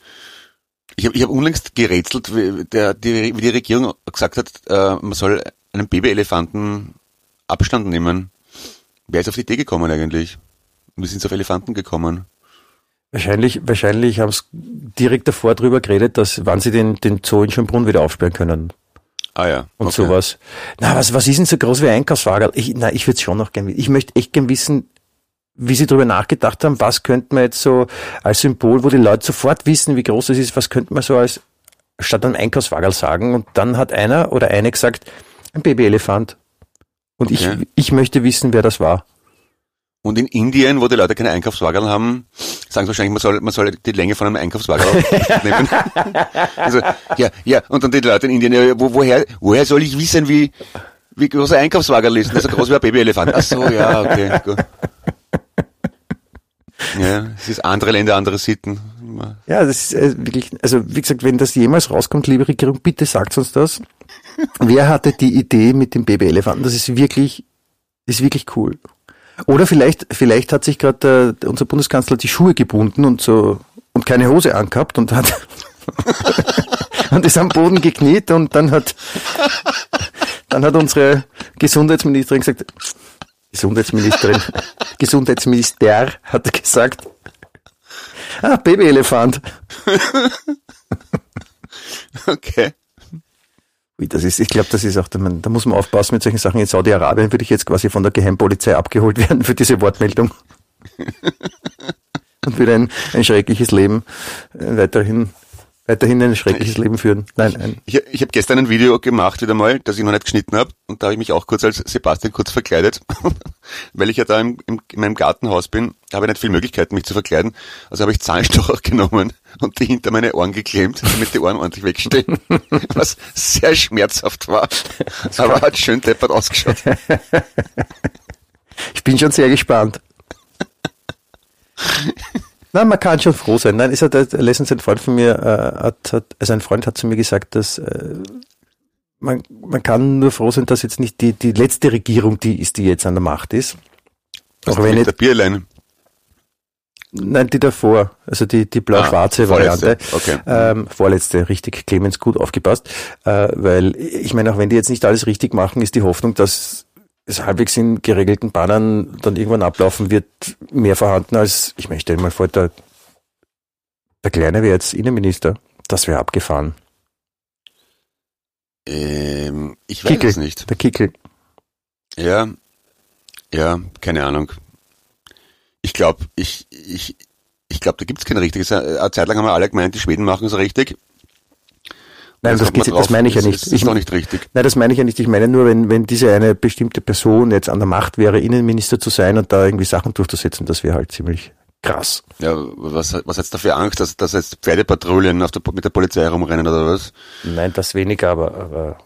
Ich habe ich hab unlängst gerätselt, wie, der, die, wie die Regierung gesagt hat, äh, man soll einen Babyelefanten Abstand nehmen. Wer ist auf die Idee gekommen eigentlich? Wie sind auf Elefanten gekommen? Wahrscheinlich, wahrscheinlich haben sie direkt davor drüber geredet, dass wann sie den, den Zoo in Schönbrunn wieder aufsperren können. Ah ja. und okay. sowas. Na, was, was ist denn so groß wie ein Einkaufswagen? Ich, na, ich würde schon noch gern wissen. Ich möchte echt gern wissen, wie sie darüber nachgedacht haben, was könnte man jetzt so als Symbol, wo die Leute sofort wissen, wie groß es ist, was könnte man so als statt einem Einkaufswagen sagen? Und dann hat einer oder eine gesagt, ein Babyelefant. Und Okay. ich, ich möchte wissen, wer das war. Und in Indien, wo die Leute keine Einkaufswagen haben, sagen sie wahrscheinlich, man soll, man soll die Länge von einem Einkaufswagen (laughs) nehmen. also, ja, ja, und dann die Leute in Indien, ja, wo, woher, woher soll ich wissen, wie, wie groß ein Einkaufswagen ist? Das ist so groß wie ein Babyelefant. Ach so, ja, okay, gut. Ja, es ist andere Länder, andere Sitten. Ja, das ist äh, wirklich, also wie gesagt, wenn das jemals rauskommt, liebe Regierung, bitte sagt uns das. Wer hatte die Idee mit dem Babyelefanten? Das ist wirklich, ist wirklich cool. Oder vielleicht, vielleicht hat sich gerade äh, unser Bundeskanzler die Schuhe gebunden und so und keine Hose angehabt und hat (laughs) und ist am Boden gekniet und dann hat dann hat unsere Gesundheitsministerin gesagt, Gesundheitsministerin, Gesundheitsminister hat gesagt, ah, Babyelefant. (laughs) Okay. Ui, das ist, ich glaube, das ist auch, da da muss man aufpassen mit solchen Sachen. In Saudi-Arabien würde ich jetzt quasi von der Geheimpolizei abgeholt (laughs) werden für diese Wortmeldung. (laughs) Und wieder ein, ein schreckliches Leben äh, weiterhin, weiterhin ein schreckliches Leben führen. Nein, ein, Ich, ich habe gestern ein Video gemacht, wieder mal, das ich noch nicht geschnitten habe. Und da habe ich mich auch kurz als Sebastian kurz verkleidet. (laughs) Weil ich ja da im, im, in meinem Gartenhaus bin, habe ich nicht viel Möglichkeiten, mich zu verkleiden. Also habe ich Zahnstocher genommen und die hinter meine Ohren geklemmt, damit die Ohren ordentlich wegstehen. (laughs) Was sehr schmerzhaft war. Aber hat schön deppert ausgeschaut. (laughs) ich bin schon sehr gespannt. Nein, man kann schon froh sein. Nein, es hat äh, letztens ein Freund von mir, äh, hat, hat, also ein Freund hat zu mir gesagt, dass äh, man, man kann nur froh sein, dass jetzt nicht die, die letzte Regierung die ist, die jetzt an der Macht ist. Was Auch wenn jetzt, der Bierlein? Nein, die davor, also die, die blau-schwarze Ah. Variante. Okay. Ähm, vorletzte, richtig, Clemens, gut aufgepasst. Äh, weil, ich meine, auch wenn die jetzt nicht alles richtig machen, ist die Hoffnung, dass es halbwegs in geregelten Bahnen dann irgendwann ablaufen wird, mehr vorhanden als, ich meine, stell dir mal vor, der, der Kleine wäre jetzt Innenminister. Das wäre abgefahren. Ähm, ich weiß Kickel. es nicht. Der Kickel. Ja, ja, keine Ahnung. Ich glaube, ich, ich, ich glaube, da gibt's kein richtiges. Eine Zeit lang haben wir alle gemeint, die Schweden machen es richtig. Nein, das, geht, drauf, das meine ich ja nicht. ist- Ich, ist noch nicht richtig. Nein, das meine ich ja nicht. Ich meine nur, wenn, wenn diese eine bestimmte Person jetzt an der Macht wäre, Innenminister zu sein und da irgendwie Sachen durchzusetzen, das wäre halt ziemlich krass. Ja, was, was hat's da für Angst, dass, dass jetzt Pferdepatrouillen auf der, mit der Polizei rumrennen oder was? Nein, das weniger, aber, aber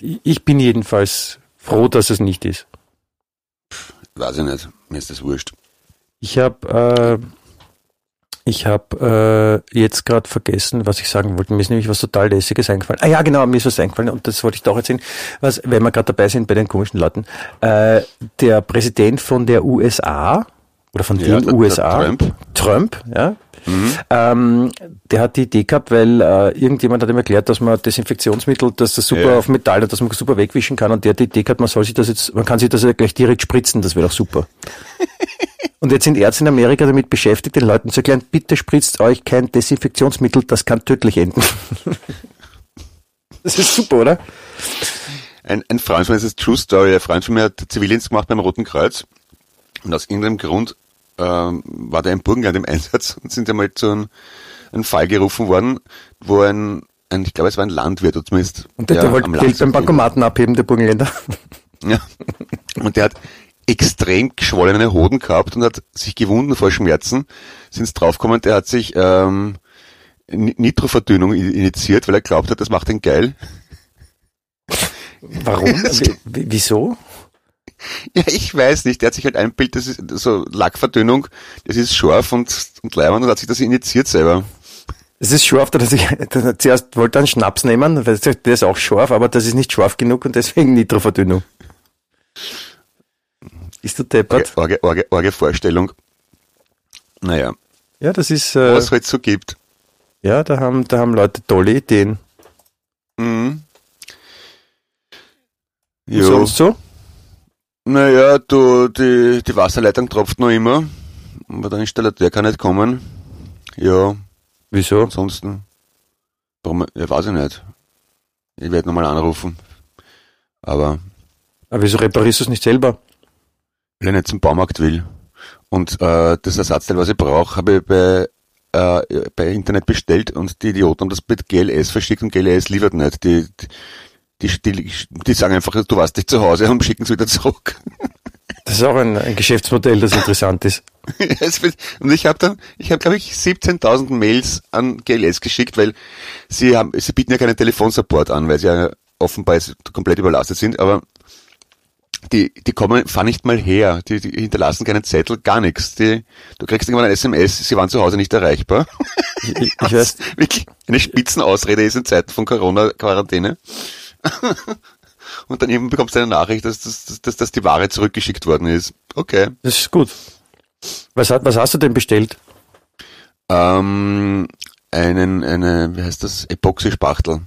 ich bin jedenfalls froh, dass es nicht ist. Weiß ich nicht. Mir ist das wurscht. Ich habe äh, ich habe äh, jetzt gerade vergessen, was ich sagen wollte. Mir ist nämlich was total lässiges eingefallen. Ah ja, genau, mir ist was eingefallen und das wollte ich doch erzählen. Was, wenn wir gerade dabei sind bei den komischen Leuten, äh, der Präsident von der USA oder von Ja, den der- der USA, Trump. Trump, ja, ähm, der hat die Idee gehabt, weil äh, irgendjemand hat ihm erklärt, dass man Desinfektionsmittel, dass das super Ja. auf Metall, dass man super wegwischen kann und der hat die Idee gehabt, man soll sich das jetzt, man kann sich das ja gleich direkt spritzen, das wäre doch super. (laughs) Und jetzt sind Ärzte in Amerika damit beschäftigt, den Leuten zu erklären, bitte spritzt euch kein Desinfektionsmittel, das kann tödlich enden. (laughs) Das ist super, oder? Ein, ein Freund von mir, das ist True Story, ein Freund von mir hat Zivildienst gemacht beim Roten Kreuz und aus irgendeinem Grund ähm, war der im Burgenland im Einsatz (laughs) und sind einmal zu einem, einem Fall gerufen worden, wo ein, ein, ich glaube es war ein Landwirt oder zumindest Und der, ja, der wollte Geld beim Bankomaten abheben, der Burgenländer. Ja. Und der hat extrem geschwollene Hoden gehabt und hat sich gewunden vor Schmerzen. Sind's draufgekommen, der hat sich ähm, Ni- Nitroverdünnung initiiert, weil er glaubt hat, das macht ihn geil. Warum? (laughs) Wie- wie- Wieso? Ja, ich weiß nicht. Der hat sich halt einbildet, das ist so Lackverdünnung, das ist scharf und, und leibend und hat sich das initiiert selber. Es ist scharf, dass ich (laughs) dass er zuerst wollte einen Schnaps nehmen, weil der ist auch scharf, aber das ist nicht scharf genug und deswegen Nitroverdünnung. Ist du deppert? Orge, orge, orge Vorstellung. Naja, Ja, das ist, äh, was es halt so gibt. ja, da haben, da haben Leute tolle Ideen. Mhm. Jo. Sonst so? Naja, du, die, die Wasserleitung tropft noch immer. Aber der Installateur kann nicht kommen. Ja, Wieso? ansonsten. Warum? Ja, weiß ich nicht. Ich werde nochmal anrufen. Aber Aber wieso reparierst du es nicht selber? Weil ich nicht zum Baumarkt will. Und äh, das Ersatzteil, was ich brauche, habe ich bei, äh, bei Internet bestellt und die Idioten haben das mit GLS verschickt und GLS liefert nicht. Die, die, die, die sagen einfach, du warst nicht zu Hause und schicken es wieder zurück. (laughs) Das ist auch ein, ein Geschäftsmodell, das interessant ist. (laughs) Und ich habe dann, ich habe glaube ich 17.000 Mails an GLS geschickt, weil sie haben, sie bieten ja keinen Telefonsupport an, weil sie ja offenbar jetzt komplett überlastet sind, aber die, die kommen, fahren nicht mal her, die, die hinterlassen keinen Zettel, gar nichts. Die, du kriegst irgendwann ein SMS, sie waren zu Hause nicht erreichbar. Ich, ich, (laughs) weiß, Wirklich eine Spitzenausrede ist in Zeiten von Corona-Quarantäne. (laughs) Und dann eben bekommst du eine Nachricht, dass, dass, dass, dass, dass die Ware zurückgeschickt worden ist. Okay. das ist gut. Was, hat- was hast du denn bestellt? Ähm, einen, eine, wie heißt das? Epoxy-Spachtel.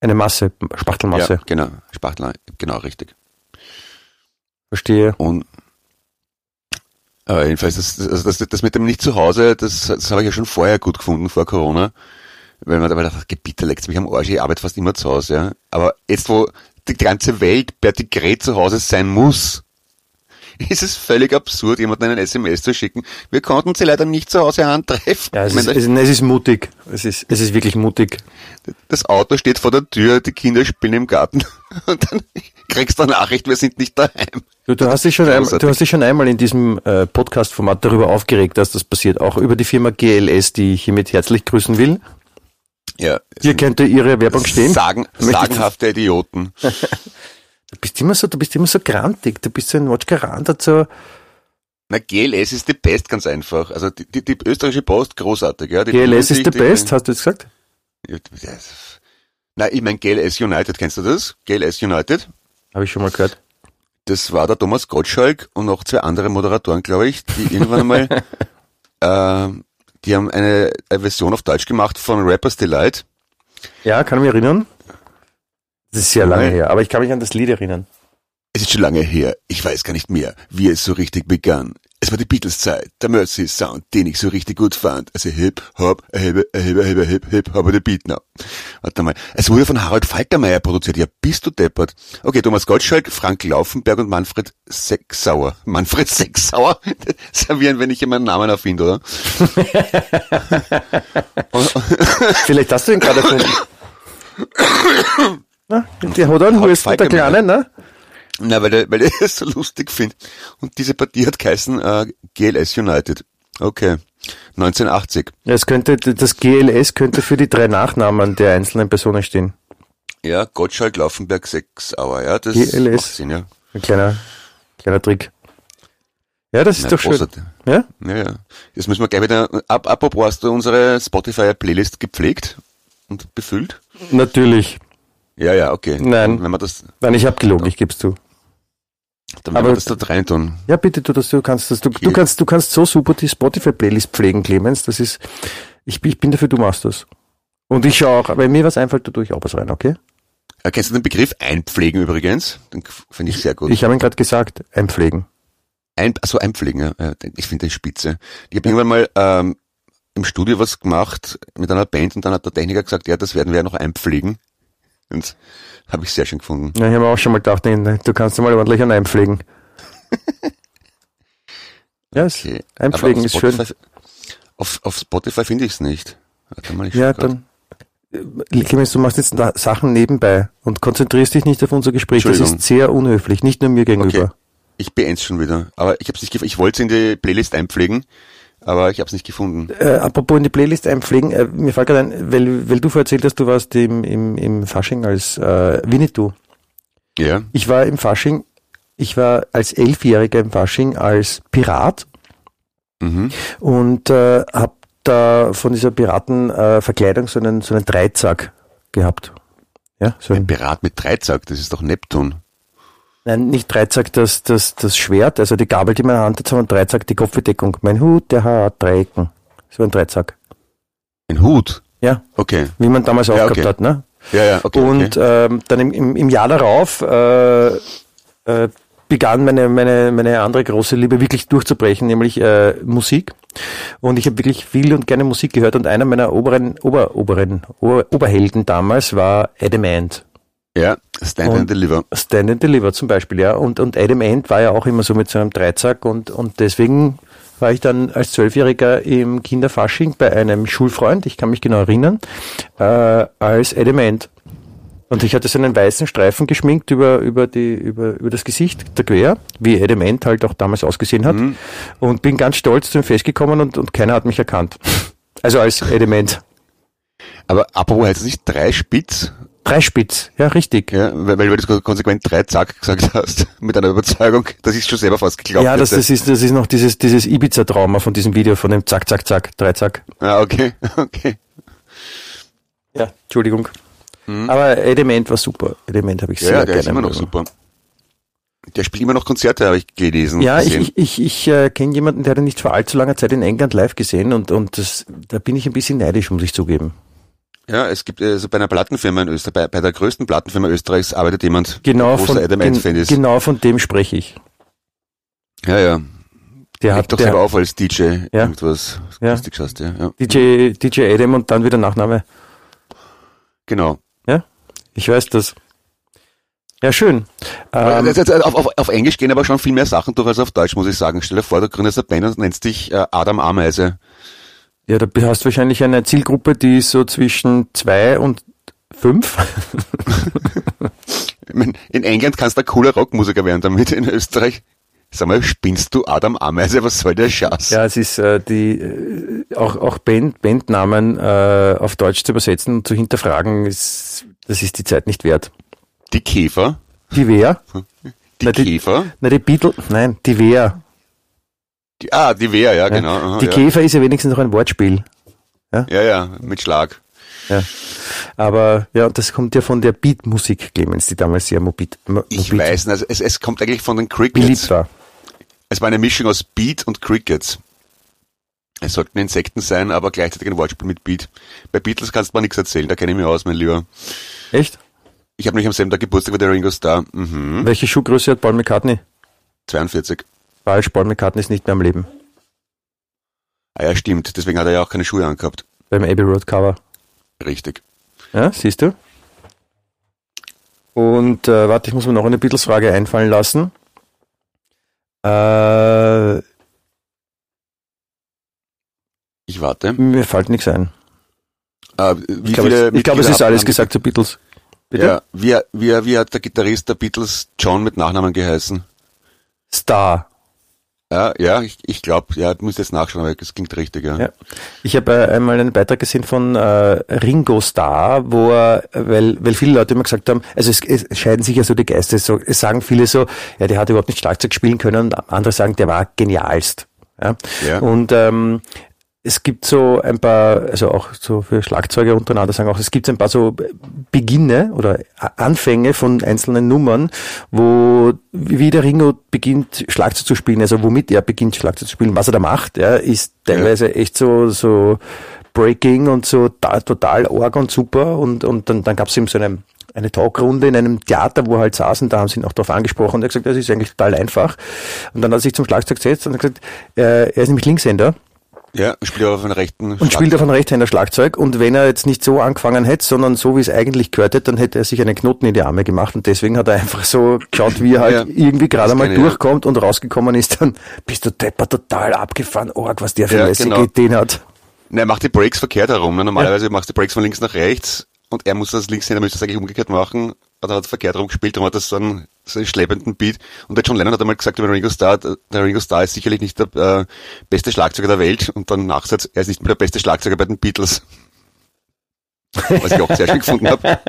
Eine Masse, Spachtelmasse. Ja, genau. Spachtel, genau, richtig. Verstehe. Und äh, jedenfalls, das, das, das, das mit dem nicht zu Hause, das, das habe ich ja schon vorher gut gefunden, vor Corona. Weil man dabei dachte, "Geh, bitte leckt's mich am Arsch, ich arbeite fast immer zu Hause, ja. Aber jetzt, wo die ganze Welt per Dekret zu Hause sein muss, (laughs) ist es völlig absurd, jemandem einen SMS zu schicken. Wir konnten sie leider nicht zu Hause antreffen. Ja, es ist, es, ist- es ist mutig. Es ist, es ist wirklich mutig. das Auto steht vor der Tür, die Kinder spielen im Garten (laughs) und dann kriegst du eine Nachricht, wir sind nicht daheim. Du, du, hast dich schon einmal, du hast dich schon einmal in diesem äh, Podcast-Format darüber aufgeregt, dass das passiert. Auch über die Firma GLS, die ich hiermit herzlich grüßen will. Ja, Hier könnte Ihre Werbung stehen. Sagen, sagenhafte Idioten. (laughs) Du bist immer so, du bist immer so grantig. Du bist so ein Watschgerant, so. Na, GLS ist die Best, ganz einfach. Also die, die, die österreichische Post, großartig. Ja. Die GLS ist die- best, hast du jetzt gesagt? Ja, Na, ich mein GLS United, kennst du das? GLS United? Habe ich schon mal gehört. Das war der Thomas Gottschalk und noch zwei andere Moderatoren, glaube ich, die irgendwann einmal, (laughs) äh, die haben eine, eine Version auf Deutsch gemacht von Rapper's Delight. Ja, kann ich mich erinnern. Das ist sehr lange her, aber ich kann mich an das Lied erinnern. Es ist schon lange her, ich weiß gar nicht mehr, wie es so richtig begann. Es war die Beatles-Zeit, der Mercy-Sound, den ich so richtig gut fand. Also Hip, Hop, Erhebe, Erhebe, Erhebe, Hip, Hip, Hop, the Beat now. Warte mal, es wurde von Harald Faltermeier produziert. Ja, bist du deppert. Okay, Thomas Gottschalk, Frank Laufenberg und Manfred Sechsauer. (laughs) Manfred Sechsauer? Servieren, wenn ich immer einen Namen erfinde, oder? (laughs) Vielleicht hast du ihn gerade erfunden. (laughs) Na, der hat einen Husten, der Falke Kleine, ne? Na, weil er, weil er es (laughs) so lustig findet. Und diese Partie hat geheißen äh, GLS United. Okay. 1980. Ja, Es könnte, das GLS könnte für die drei Nachnamen der einzelnen Personen stehen. Ja, Gottschalk, Laufenberg, Sechsauer. Ja, das GLS. Sinn, ja. Ein kleiner, kleiner Trick. Ja, das ist Na, doch schön. großartig. Ja? Ja, ja. Jetzt müssen wir gleich wieder, ab, apropos, hast du unsere Spotify-Playlist gepflegt und befüllt? Natürlich. Ja, ja, okay. Nein. Wenn wir das, Nein, ich habe gelogen, ich geb's zu. dann werden Aber- wir das da rein tun. Ja, bitte, du, das, du kannst das, du, du Okay. kannst, du kannst so super die Spotify-Playlist pflegen, Clemens. Das ist, ich, bin- ich bin dafür, du machst das. Und ich schaue auch, wenn mir was einfällt, da tue ich auch was rein, okay? Äh, kennst du den Begriff einpflegen übrigens? Den finde ich sehr gut. Ich habe ihn gerade gesagt, einpflegen. Ein, also einpflegen, ja. Ja, Ich finde den spitze. Ich habe irgendwann mal ähm, im Studio was gemacht mit einer Band und dann hat der Techniker gesagt, ja, das werden wir ja noch einpflegen. Und habe ich sehr schön gefunden. Ja, ich habe auch schon mal gedacht, du kannst mal ordentlich an einpflegen. ja, (laughs) es- Okay. einpflegen ist schön. Auf, auf Spotify finde ich es nicht. Ja, dann, äh, Clemens, du machst jetzt Sachen nebenbei und konzentrierst dich nicht auf unser Gespräch. Das ist sehr unhöflich, nicht nur mir gegenüber. Okay. Ich beende schon wieder. Aber ich habe nicht gef- Ich wollte es in die Playlist einpflegen, aber ich habe es nicht gefunden. Äh, apropos in die Playlist einpflegen, äh, mir fällt gerade ein, weil, weil du vorher erzählt hast, du warst im, im, im Fasching als äh, Winnetou. Ja. Ich war im Fasching, ich war als Elfjähriger im Fasching als Pirat Mhm. und äh, habe da von dieser Piratenverkleidung äh, so einen, so einen Dreizack gehabt. Ja, so Ein ein, Pirat mit Dreizack, das ist doch Neptun. Nein, nicht Dreizack, das, das, das Schwert, also die Gabel, die in meiner Hand hat, sondern Dreizack, die Kopfbedeckung. Mein Hut, der hat drei Ecken. So ein Dreizack. Ein Hut. Ja, Okay. wie man damals auch Ja, gehabt okay. hat, ne? Ja, ja, okay. und okay. ähm, dann im, im, im Jahr darauf äh, äh, begann meine, meine, meine andere große Liebe wirklich durchzubrechen, nämlich äh, Musik. Und ich habe wirklich viel und gerne Musik gehört und einer meiner oberen, Ober, oberen, Ober, Oberhelden damals war Adam Ant. Ja, Stand und- and Deliver. Stand and Deliver zum Beispiel, ja. Und, und Adam Ant war ja auch immer so mit so einem Dreizack und, und deswegen war ich dann als Zwölfjähriger im Kinderfasching bei einem Schulfreund, ich kann mich genau erinnern, äh, als Adam Ant. Und ich hatte so einen weißen Streifen geschminkt über, über, die, über, über das Gesicht der Quer, wie Adam Ant halt auch damals ausgesehen hat. Und bin ganz stolz zu ihm festgekommen und, und keiner hat mich erkannt. Also als Adam Ant. Aber apropos heißt es nicht drei Spitz? Dreispitz, ja, richtig. Ja, weil, weil du das konsequent drei Zack gesagt hast, (laughs) mit einer Überzeugung, dass ich schon selber fast geglaubt Ja, das, hätte. das ist, das ist noch dieses, dieses Ibiza-Trauma von diesem Video, von dem Zack, Zack, Zack, drei Zack. Ah, okay, (laughs) okay. Ja, Entschuldigung. Aber Element war super. Element habe ich Ja, sehr ja, der gerne. ist immer noch super. Der spielt immer noch Konzerte, habe ich gelesen. Ja, ich, gesehen. ich, ich, ich äh, kenne jemanden, der hat ihn nicht vor allzu langer Zeit in England live gesehen und, und das, da bin ich ein bisschen neidisch, muss ich zugeben. Ja, es gibt also bei einer Plattenfirma in Österreich, bei, bei der größten Plattenfirma Österreichs arbeitet jemand, Genau der großer von, Adam Ant-Fan ist. genau von dem spreche ich. Ja, ja. Der Leg hat doch der, selber auf als DJ Ja. irgendwas Ja. hast, ja. ja. DJ, DJ Adam und dann wieder Nachname. Genau. Ja, ich weiß das. Ja, schön. Ähm, auf, auf, auf Englisch gehen aber schon viel mehr Sachen durch als auf Deutsch, muss ich sagen. Stell dir vor, du gründest eine Band und nennst dich äh, Adam Ameise. Ja, da hast du wahrscheinlich eine Zielgruppe, die ist so zwischen zwei und fünf. (laughs) In England kannst du ein cooler Rockmusiker werden damit, in Österreich. Sag mal, spinnst du Adam Ameise? Was soll der Schatz? Ja, es ist äh, die äh, auch auch Band, Bandnamen äh, auf Deutsch zu übersetzen und zu hinterfragen, ist, das ist die Zeit nicht wert. Die Käfer? Die wer? Die Na, die- Käfer? Na die Beatles, nein, die wer. Die, ah, die Wehr, ja, genau. aha, Die ja. Käfer ist ja wenigstens noch ein Wortspiel. Ja, ja, mit Schlag. Ja. Aber ja, das kommt ja von der Beat-Musik, Clemens, die damals sehr mobil, Ich weiß nicht, also es, es kommt eigentlich von den Crickets. beliebt war. Es war eine Mischung aus Beat und Crickets. Es sollten Insekten sein, aber gleichzeitig ein Wortspiel mit Beat. Bei Beatles kannst du mir nichts erzählen, da kenne ich mich aus, mein Lieber. Echt? Ich habe nicht am selben Tag Geburtstag wie der Ringo Starr. Mhm. Welche Schuhgröße hat Paul McCartney? 42. Falsch, Paul McCartney ist nicht mehr am Leben. Ah ja, stimmt. Deswegen hat er ja auch keine Schuhe angehabt. Beim Abbey Road Cover. Richtig. Ja, siehst du? Und äh, warte, ich muss mir noch eine Beatles-Frage einfallen lassen. Äh, Ich warte. mir fällt nichts ein. Wie Ich glaube, es, ich glaube, es ist alles gesagt zu Beatles. Bitte? Ja, wie, wie, wie hat der Gitarrist der Beatles John mit Nachnamen geheißen? Star. Ja, ja, ich, ich glaube, ja, du musst jetzt nachschauen, aber es klingt richtig, ja. Ja. Ich habe äh, einmal einen Beitrag gesehen von äh, Ringo Starr, wo er, weil, weil viele Leute immer gesagt haben, also es, es scheiden sich ja so die Geister, so, es sagen viele so, ja, der hat überhaupt nicht Schlagzeug spielen können, und andere sagen, der war genialst. Ja. Ja. Und ähm, es gibt so ein paar, also auch so für Schlagzeuger untereinander sagen auch, es gibt ein paar so Beginne oder Anfänge von einzelnen Nummern, wo wie der Ringo beginnt Schlagzeug zu spielen, also womit er beginnt Schlagzeug zu spielen, was er da macht, ja, ist teilweise echt so so Breaking und so da, total arg und super und und dann, dann gab es eben so eine eine Talkrunde in einem Theater, wo er halt saßen, da haben sie ihn auch darauf angesprochen und er hat gesagt, das ist eigentlich total einfach. Und dann hat er sich zum Schlagzeug gesetzt und hat gesagt, äh, er ist nämlich Linkshänder Ja, spielt auf einen rechten und spielt auf einem Rechtshänder Schlagzeug und wenn er jetzt nicht so angefangen hätte, sondern so wie es eigentlich gehört hätte, dann hätte er sich einen Knoten in die Arme gemacht und deswegen hat er einfach so geschaut, wie er halt Ja, irgendwie gerade mal ich, ja. durchkommt und rausgekommen ist, dann bist du Depper total abgefahren, org, was der für Ja, lässige genau. Ideen hat. Ne, er macht die Breaks verkehrt herum. Ne? Normalerweise machst du die Breaks von links nach rechts und er muss das links hin, er müsste das eigentlich umgekehrt machen. Aber er hat verkehrt rum gespielt, darum hat das so einen, so schleppenden Beat. Und der John Lennon hat einmal gesagt über Ringo Starr, der Ringo Starr ist sicherlich nicht der äh, beste Schlagzeuger der Welt. Und dann Nachsatz, er ist nicht mehr der beste Schlagzeuger bei den Beatles. (laughs) Was ich auch sehr schön gefunden habe. (laughs)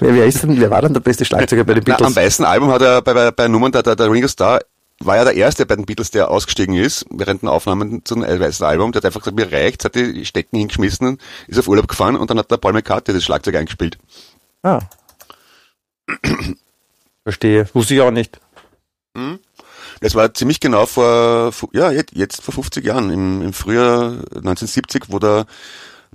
Wer, wer ist denn, wer war denn der beste Schlagzeuger bei den Na, am Beatles? weißen Album hat er bei, bei, bei Nummern, der, der, der Ringo Starr war ja der erste bei den Beatles, der ausgestiegen ist, während den Aufnahmen zum weißen Album. Der hat einfach gesagt, mir reicht's, hat die Stecken hingeschmissen, ist auf Urlaub gefahren und dann hat der Paul McCartney das Schlagzeug eingespielt. Ah. Verstehe. Wusste ich auch nicht. Das war ziemlich genau vor, ja, jetzt, jetzt vor 50 Jahren, im, im Frühjahr 1970, wo der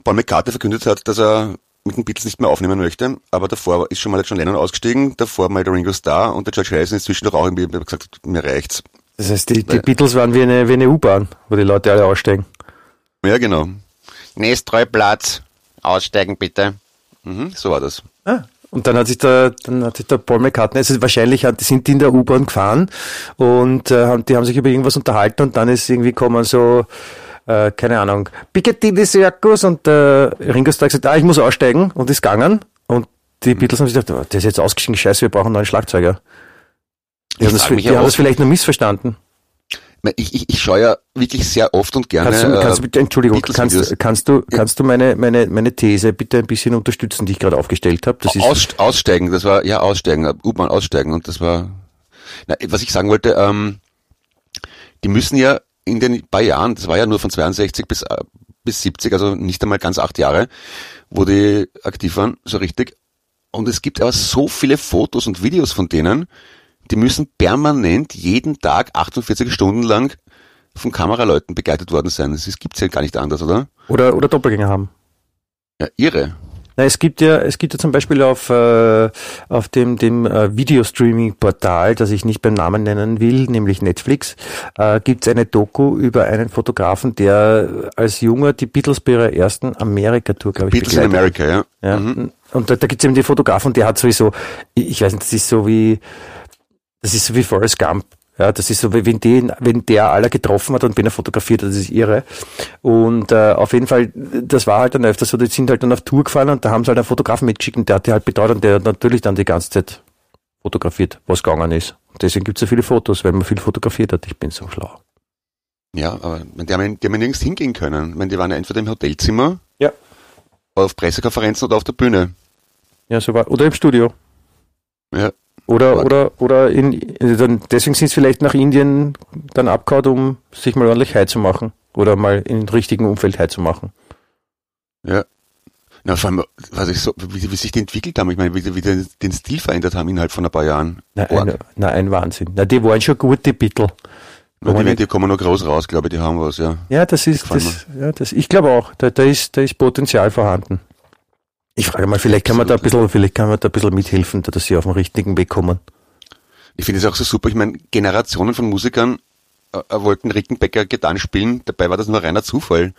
Paul McCartney verkündet hat, dass er mit den Beatles nicht mehr aufnehmen möchte. Aber davor ist schon mal der John Lennon ausgestiegen, davor mal der Ringo Starr und der George Harrison ist zwischendurch auch irgendwie gesagt, mir reicht's. Das heißt, die, die Beatles waren wie eine, wie eine U-Bahn, wo die Leute alle aussteigen. Ja, genau. Nächster Platz. Aussteigen bitte. Mhm, so war das. Ah. Und dann hat sich der, dann hat sich der Paul McCartney, also wahrscheinlich hat, sind die in der U-Bahn gefahren und äh, haben- die haben sich über irgendwas unterhalten und dann ist irgendwie kommen so, äh, keine Ahnung, Piccadilly Circus und äh, Ringo Starr gesagt, ah, ich muss aussteigen und ist gegangen und die Mhm. Beatles haben sich gedacht, oh, der ist jetzt ausgestiegen, scheiße, wir brauchen einen neuen Schlagzeuger. Die Ich haben, das, die haben das vielleicht nur missverstanden. Ich, ich, ich schaue ja wirklich sehr oft und gerne. Kannst du, kannst du bitte, Entschuldigung, äh, kannst, kannst du, kannst du meine, meine, meine These bitte ein bisschen unterstützen, die ich gerade aufgestellt habe? Das ist, Aus, aussteigen, das war, ja, aussteigen, U-Bahn aussteigen und das war, na, was ich sagen wollte, ähm, die müssen ja in den paar Jahren, das war ja nur von 62 bis, äh, bis 70, also nicht einmal ganz acht Jahre, wo die aktiv waren, so richtig. Und es gibt aber so viele Fotos und Videos von denen, die müssen permanent jeden Tag 48 Stunden lang von Kameraleuten begleitet worden sein. Das ist- gibt's ja gar nicht anders, oder? oder, oder Doppelgänger haben. Ja, irre. Na, es gibt ja, es gibt ja zum Beispiel auf, äh, auf dem, dem äh, Videostreaming-Portal, das ich nicht beim Namen nennen will, nämlich Netflix, äh, gibt es eine Doku über einen Fotografen, der als Junger die Beatles bei ihrer ersten Amerika-Tour, glaube ich, Beatles in. America, ja. Ja. Mhm. Und da, da gibt es eben den Fotografen, der hat sowieso, ich, ich weiß nicht, das ist so wie, das ist so wie Forrest Gump. Ja, das ist so, wie wenn, den, wenn der aller getroffen hat und wenn er fotografiert hat, das ist irre. Und äh, auf jeden Fall, das war halt dann öfter so, die sind halt dann auf Tour gefahren und da haben sie halt einen Fotografen mitgeschickt und der hat die halt betreut und der hat natürlich dann die ganze Zeit fotografiert, was gegangen ist. Und deswegen gibt es so viele Fotos, weil man viel fotografiert hat. Ich bin so schlau. Ja, aber die haben, die haben ja nirgends hingehen können. Ich meine, die waren ja entweder im Hotelzimmer, Ja. auf Pressekonferenzen oder auf der Bühne. Ja, so war. Oder im Studio. Ja. Oder, oder, oder in, also dann, deswegen sind sie vielleicht nach Indien dann abgehauen, um sich mal ordentlich high zu machen. Oder mal im richtigen Umfeld heimzumachen. Ja. Na, vor allem, was ich so, wie, wie sich die entwickelt haben, ich meine, wie, wie die den Stil verändert haben innerhalb von ein paar Jahren. Na, ein, na, ein Wahnsinn. Na, die waren schon gute Bittel. Na, die, die kommen noch groß raus, glaube ich, die haben was, ja. Ja, das ist, das, ja, das, ich glaube auch, da, da ist, da ist Potenzial vorhanden. Ich frage mal, vielleicht kann man da ein bisschen, vielleicht kann man da ein bisschen mithelfen, dass sie auf den richtigen Weg kommen. Ich finde es auch so super, ich meine, Generationen von Musikern äh, äh, wollten Rickenbacker Gitarren spielen, dabei war das nur reiner Zufall.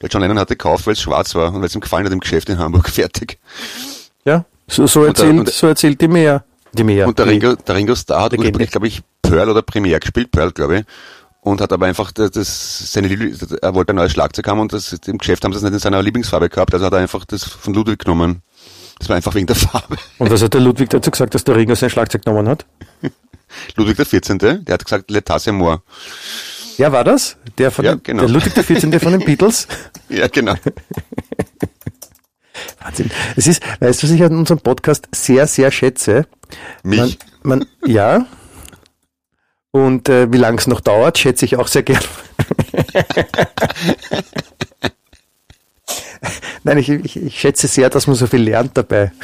Der John Lennon hatte gekauft, weil es schwarz war und weil es ihm gefallen hat im Geschäft in Hamburg, (laughs) fertig. Ja, so, so Und erzählt, und- so erzählt die mehr. Die mehr. Und der Ringo, der Ringo Starr hat ursprünglich, glaube ich, Pearl oder Premiere gespielt, Pearl, glaube ich. Und hat aber einfach das, das seine er wollte ein neues Schlagzeug haben und das, im Geschäft haben sie es nicht in seiner Lieblingsfarbe gehabt, also hat er einfach das von Ludwig genommen. Das war einfach wegen der Farbe. Und was hat der Ludwig dazu gesagt, dass der Ringo sein Schlagzeug genommen hat? (laughs) Ludwig der 14., der hat gesagt, c'est moi. Ja, war das? Der von Ja, den, genau. der Ludwig der 14. von den Beatles? (laughs) Ja, genau. (laughs) Wahnsinn. Es ist, weißt du, was ich an unserem Podcast sehr, sehr schätze? Mich. Man, man, ja. Und äh, wie lange es noch dauert, schätze ich auch sehr gern. (laughs) Nein, ich, ich, ich schätze sehr, dass man so viel lernt dabei. (laughs)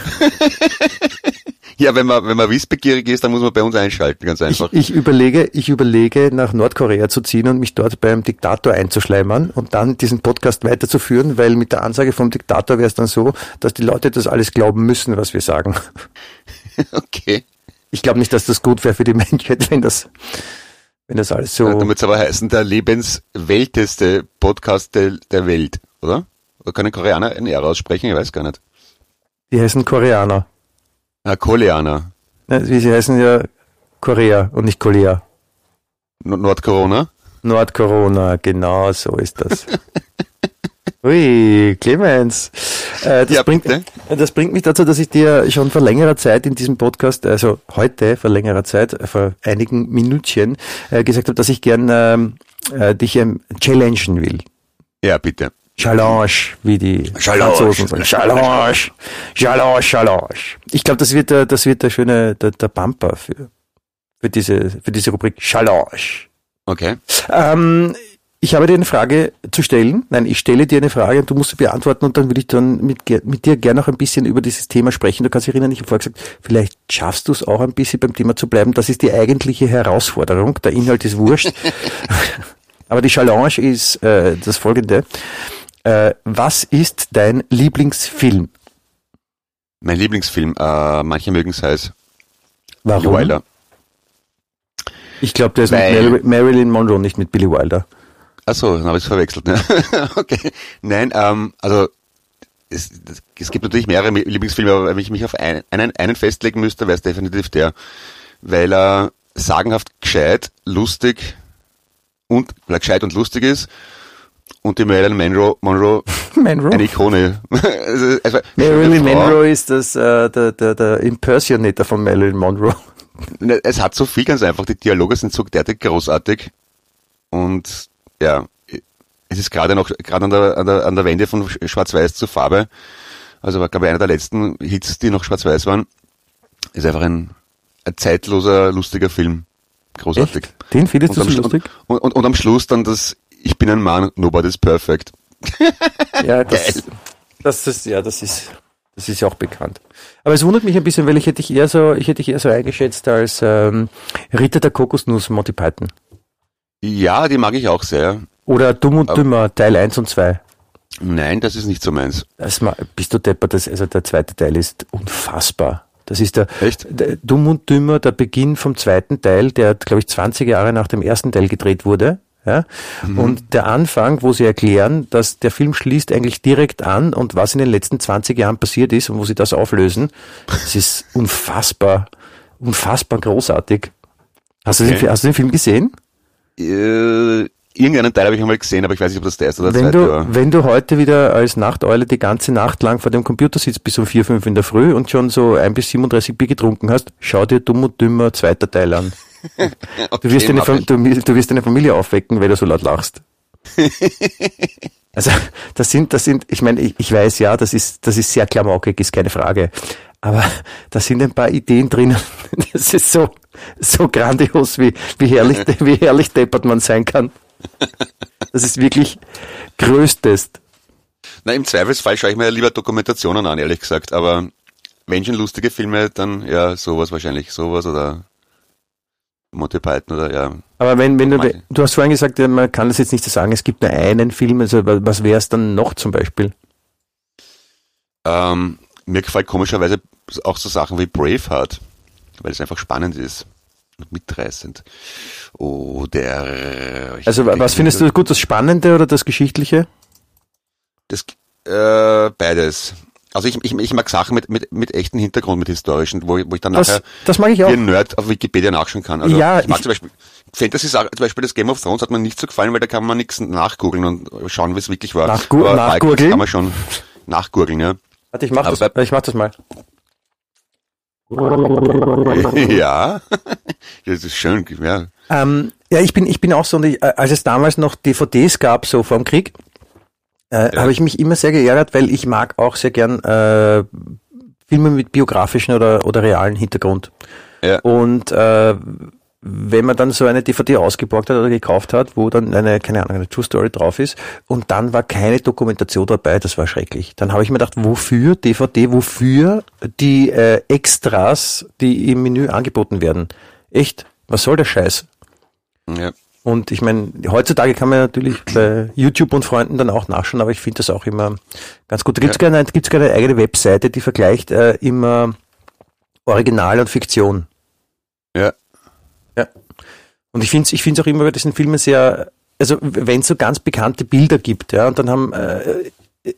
Ja, wenn man, wenn man wissbegierig ist, dann muss man bei uns einschalten, ganz Ich, einfach. ich überlege, ich überlege, nach Nordkorea zu ziehen und mich dort beim Diktator einzuschleimern und dann diesen Podcast weiterzuführen, weil mit der Ansage vom Diktator wäre es dann so, dass die Leute das alles glauben müssen, was wir sagen. (laughs) Okay. Ich glaube nicht, dass das gut wäre für die (laughs) Menschheit, wenn das, wenn das alles so. Dann wird es aber heißen, der lebenswelteste Podcast der, der Welt, oder? Oder können Koreaner ein R aussprechen? Ich weiß gar nicht. Die heißen Koreaner. Ah, Koreaner. Ne, Wie sie heißen ja Korea und nicht Korea. Nordcorona. Nordcorona, genau so ist das. (laughs) Ui, Clemens. Äh, das, Ja, bringt, das bringt mich dazu, dass ich dir schon vor längerer Zeit in diesem Podcast, also heute vor längerer Zeit, äh, vor einigen Minütchen, äh, gesagt habe, dass ich gern ähm, äh, dich ähm, challengen will. Ja, bitte. Challenge, wie die Challenge. Franzosen sagen. Challenge, Challenge, Challenge. Ich glaube, das wird der, das wird der schöne, der, der Bumper für, für diese, für diese Rubrik Challenge. Okay. Ähm, ich habe dir eine Frage zu stellen. Nein, ich stelle dir eine Frage und du musst sie beantworten und dann würde ich dann mit, mit dir gerne noch ein bisschen über dieses Thema sprechen. Du kannst dich erinnern, ich habe vorher gesagt, vielleicht schaffst du es auch ein bisschen beim Thema zu bleiben. Das ist die eigentliche Herausforderung. Der Inhalt ist wurscht. (laughs) Aber die Challenge ist äh, das folgende. Äh, was ist dein Lieblingsfilm? Mein Lieblingsfilm, äh, manche mögen es heiß. Warum? Billy Wilder. Ich glaube, der ist Weil- mit Mar Marilyn Monroe, nicht mit Billy Wilder. Achso, dann habe ich es verwechselt. Ne? (laughs) okay. Nein, ähm, also es, es gibt natürlich mehrere Lieblingsfilme, aber wenn ich mich auf einen, einen, einen festlegen müsste, wäre es definitiv der, weil er sagenhaft gescheit, lustig und weil er gescheit und lustig ist und die Marilyn Monroe, Monroe (laughs) Monroe? eine Ikone. (laughs) also, also, Marilyn. Monroe ist das, äh, der, der, der Impersonator von Marilyn Monroe. Ne, Es hat so viel ganz einfach. Die Dialoge sind so derartig großartig. Und ja, es ist gerade noch, gerade an der, an der, an der Wende von Schwarz-Weiß zu Farbe. Also war, glaube ich, einer der letzten Hits, die noch Schwarz-Weiß waren. Ist einfach ein, ein zeitloser, lustiger Film. Großartig. Echt? Den findest du am so lustig? Und, und, und am Schluss dann das, ich bin ein Mann, nobody's perfect. (laughs) Ja, das, das ist, ja, das ist, das ist ja auch bekannt. Aber es wundert mich ein bisschen, weil ich hätte dich eher so, ich hätte dich eher so eingeschätzt als ähm, Ritter der Kokosnuss Monty Python. Ja, die mag ich auch sehr. Oder Dumm und Dümmer, Teil 1 und 2. Nein, das ist nicht so meins. Das bist du deppert, das, also der zweite Teil ist unfassbar. Das ist der, der Dumm und Dümmer, der Beginn vom zweiten Teil, der, glaube ich, 20 Jahre nach dem ersten Teil gedreht wurde. Ja? Und der Anfang, wo sie erklären, dass der Film schließt eigentlich direkt an und was in den letzten 20 Jahren passiert ist und wo sie das auflösen, das ist unfassbar, unfassbar großartig. Hast du, den, Okay. Hast du den Film gesehen? Äh, irgendeinen Teil habe ich einmal gesehen, aber ich weiß nicht, ob das der erste oder der Wenn zweite du, war. wenn du heute wieder als Nachteule die ganze Nacht lang vor dem Computer sitzt bis um 4, 5 in der Früh und schon so ein bis 37 Bier getrunken hast, schau dir Dumm und Dümmer zweiter Teil an. (laughs) Du wirst, deine, du, du wirst deine Familie aufwecken, weil du so laut lachst. (laughs) Also, das sind, das sind, ich meine, ich, ich weiß ja, das ist, das ist sehr klamaukig, ist keine Frage. Aber da sind ein paar Ideen drinnen. (laughs) Das ist so, (laughs) so grandios, wie, wie herrlich, (laughs) wie herrlich deppert man sein kann. Das ist wirklich größtest. Na, im Zweifelsfall schaue ich mir ja lieber Dokumentationen an, ehrlich gesagt. Aber wenn schon lustige Filme, dann ja sowas wahrscheinlich. Sowas oder Monty Python oder ja. Aber wenn, wenn du, Manche. du hast vorhin gesagt, man kann das jetzt nicht so sagen, es gibt nur einen Film, also wa- was wäre es dann noch zum Beispiel? Ähm, mir gefällt komischerweise auch so Sachen wie Braveheart, weil es einfach spannend ist und mitreißend. Oder ich Also wa- was findest du gut, das Spannende oder das Geschichtliche? Das, äh, beides. Also ich, ich, ich mag Sachen mit, mit, mit echten Hintergrund, mit historischen, wo, ich- wo ich dann Das, nachher das mag ich auch. wie ein Nerd auf Wikipedia nachschauen kann. Also Ja, ich mag ich- zum Beispiel Fantasy-Sachen, zum Beispiel das Game of Thrones hat mir nicht so gefallen, weil da kann man nichts nachgoogeln und schauen, wie es wirklich war. Nachgu- Aber nachgoogeln? Vikings kann man schon nachgoogeln, ja. Warte, ich mach, Aber das, bei- ich mach das mal. (laughs) ja, (laughs) das ist schön, ja. Ähm, ja, ich bin, ich bin auch so, äh, als es damals noch DVDs gab, so vor dem Krieg, äh, Ja. habe ich mich immer sehr geärgert, weil ich mag auch sehr gern äh, Filme mit biografischen oder, oder realen Hintergrund. Ja. Und äh, wenn man dann so eine DVD ausgeborgt hat oder gekauft hat, wo dann eine, keine Ahnung, eine True Story drauf ist und dann war keine Dokumentation dabei, das war schrecklich. Dann habe ich mir gedacht, wofür DVD, wofür die äh, Extras, die im Menü angeboten werden? Echt? Was soll der Scheiß? ja. Und ich meine, heutzutage kann man natürlich bei YouTube und Freunden dann auch nachschauen, aber ich finde das auch immer ganz gut. Da gibt es Ja. gerne, gibt's gerne eine eigene Webseite, die vergleicht äh, immer Original und Fiktion. Ja. Und ich finde es ich find's auch immer bei diesen Filmen sehr, also wenn es so ganz bekannte Bilder gibt, ja, und dann haben, äh,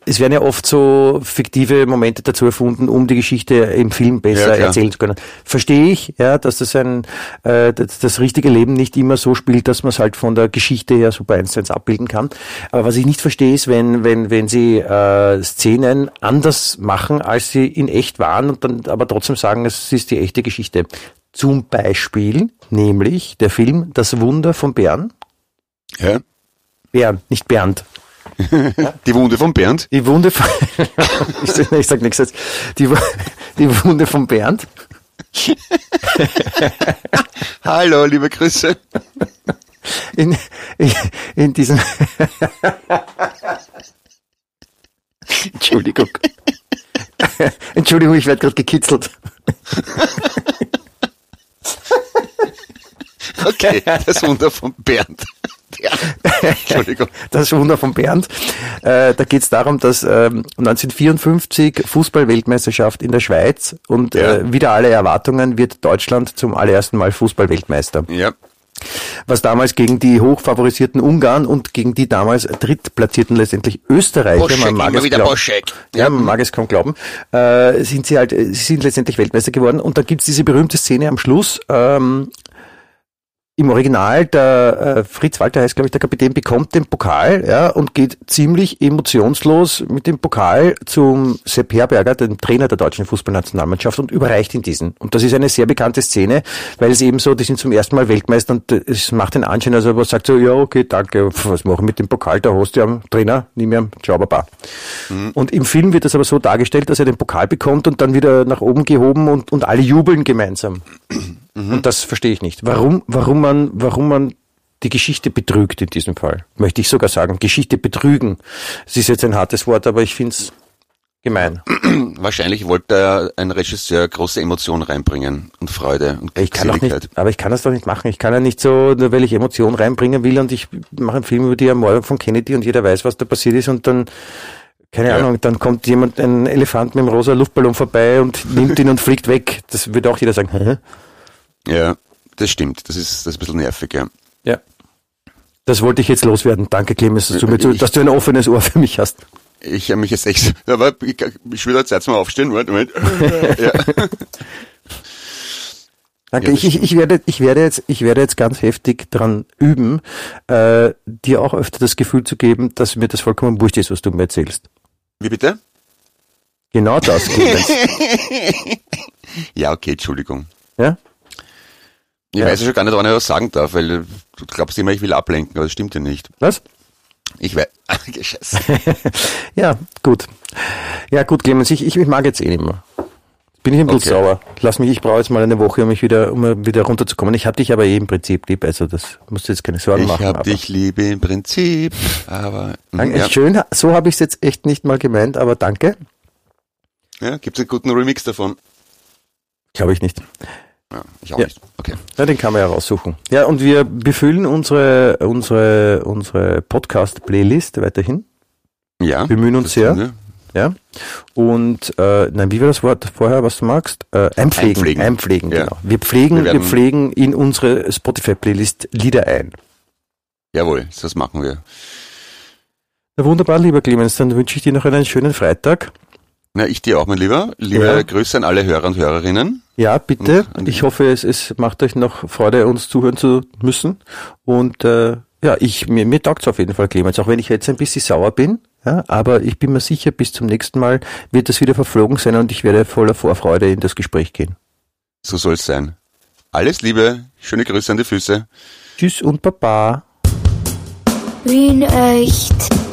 es werden ja oft so fiktive Momente dazu erfunden, um die Geschichte im Film besser Ja, erzählen zu können. Verstehe ich, ja, dass das ein, äh, das, das richtige Leben nicht immer so spielt, dass man es halt von der Geschichte her super eins zu eins abbilden kann. Aber was ich nicht verstehe, ist, wenn, wenn, wenn sie äh, Szenen anders machen, als sie in echt waren und dann aber trotzdem sagen, es ist die echte Geschichte. Zum Beispiel, nämlich der Film Das Wunder von Bern. ja. Bern, nicht Bernd. (laughs) Die Wunde von Bernd. Die Wunde von, (laughs) ich, sag- ich sag nichts jetzt. Die, die Wunde von Bernd. (laughs) Hallo, liebe Grüße. In, in, in diesem, Entschuldigung. Entschuldigung, ich werde gerade gekitzelt. Okay, (laughs) das Wunder von Bernd. (laughs) Ja. Entschuldigung. Das Wunder von Bernd. Äh, da geht es darum, dass ähm, 1954 Fußballweltmeisterschaft in der Schweiz und Ja. äh, wieder alle Erwartungen wird Deutschland zum allerersten Mal Fußballweltmeister. Ja. Was damals gegen die hochfavorisierten Ungarn und gegen die damals drittplatzierten letztendlich Österreicher, Boschek, man mag immer es wieder glauben, ja, man mag es kaum glauben, äh, sind sie halt, äh, sie sind letztendlich Weltmeister geworden und da gibt's diese berühmte Szene am Schluss, ähm, im Original, der äh, Fritz Walter heißt, glaube ich, der Kapitän, bekommt den Pokal ja, und geht ziemlich emotionslos mit dem Pokal zum Sepp Herberger, dem Trainer der deutschen Fußballnationalmannschaft, und überreicht ihn diesen. Und das ist eine sehr bekannte Szene, weil es eben so, die sind zum ersten Mal Weltmeister und äh, es macht den Anschein, also man sagt so, ja, okay, danke, was machen wir mit dem Pokal, der Host, ja, Trainer, nimm mir, ciao, baba. Und im Film wird das aber so dargestellt, dass er den Pokal bekommt und dann wieder nach oben gehoben und, und alle jubeln gemeinsam. Und das verstehe ich nicht. Warum, warum man, warum man die Geschichte betrügt in diesem Fall. Möchte ich sogar sagen. Geschichte betrügen. Es ist jetzt ein hartes Wort, aber ich finde es gemein. (clears throat) Wahrscheinlich wollte ein Regisseur große Emotionen reinbringen und Freude und Ich kann Glückseligkeit. nicht, aber ich kann das doch nicht machen. Ich kann ja nicht so, nur weil ich Emotionen reinbringen will und ich mache einen Film über die Ermordung von Kennedy und jeder weiß, was da passiert ist und dann, keine Ja. Ahnung, dann kommt jemand, ein Elefant mit einem rosa Luftballon vorbei und nimmt ihn und fliegt weg. Das würde auch jeder sagen? Ja, das stimmt. Das ist, das ist ein bisschen nervig, ja. Ja. Das wollte ich jetzt loswerden. Danke, Clemens, dass du, mir, Ich- dass du ein offenes Ohr für mich hast. Ich habe mich jetzt echt, (laughs) aber ich, ich will jetzt mal aufstehen, Moment, Moment. (laughs) Ja. Danke. Ja, ich, ich, ich, werde, ich, werde jetzt, ich werde jetzt ganz heftig dran üben, äh, dir auch öfter das Gefühl zu geben, dass mir das vollkommen wurscht ist, was du mir erzählst. Wie bitte? Genau das, Clemens. (laughs) Ja, okay, Entschuldigung. ja? Ich Ja. weiß ja schon gar nicht, wann ich was sagen darf, weil du glaubst immer, ich will ablenken, aber das stimmt ja nicht. Was? Ich weiß. (laughs) Scheiße. (laughs) ja, gut. Ja, gut, Clemens, ich, ich, ich mag jetzt eh nicht mehr. bin ich ein bisschen Okay. sauer. Lass mich, ich brauche jetzt mal eine Woche, um mich wieder, um wieder runterzukommen. Ich habe dich aber eh im Prinzip lieb, also das musst du jetzt keine Sorgen Ich machen. hab aber- dich lieb im Prinzip, aber Danke, ja, Schön, so habe ich es jetzt echt nicht mal gemeint, aber danke. ja, gibt's einen guten Remix davon? Glaube ich nicht. Ja, ich auch Ja. nicht. Okay. Ja, den kann man ja raussuchen. Ja, und wir befüllen unsere, unsere, unsere Podcast-Playlist weiterhin. Ja. Bemühen uns sehr. Ja. Und äh, nein, wie war das Wort vorher, was du magst? Äh, einpflegen. Einpflegen. Einpflegen, Ja. genau. Wir pflegen, Wir wir, pflegen in unsere Spotify-Playlist Lieder ein. Jawohl, das machen wir. Na wunderbar, lieber Clemens, dann wünsche ich dir noch einen schönen Freitag. Na, ich dir auch, mein Lieber. Liebe Ja. Grüße an alle Hörer und Hörerinnen. Ja, bitte. Und Ich hoffe, es, es macht euch noch Freude, uns zuhören zu müssen. Und äh, ja, ich mir, mir taugt's auf jeden Fall, Clemens, auch wenn ich jetzt ein bisschen sauer bin. Ja, aber ich bin mir sicher, bis zum nächsten Mal wird das wieder verflogen sein und ich werde voller Vorfreude in das Gespräch gehen. So soll's sein. Alles Liebe, schöne Grüße an die Füße. Tschüss und Baba. Wien echt.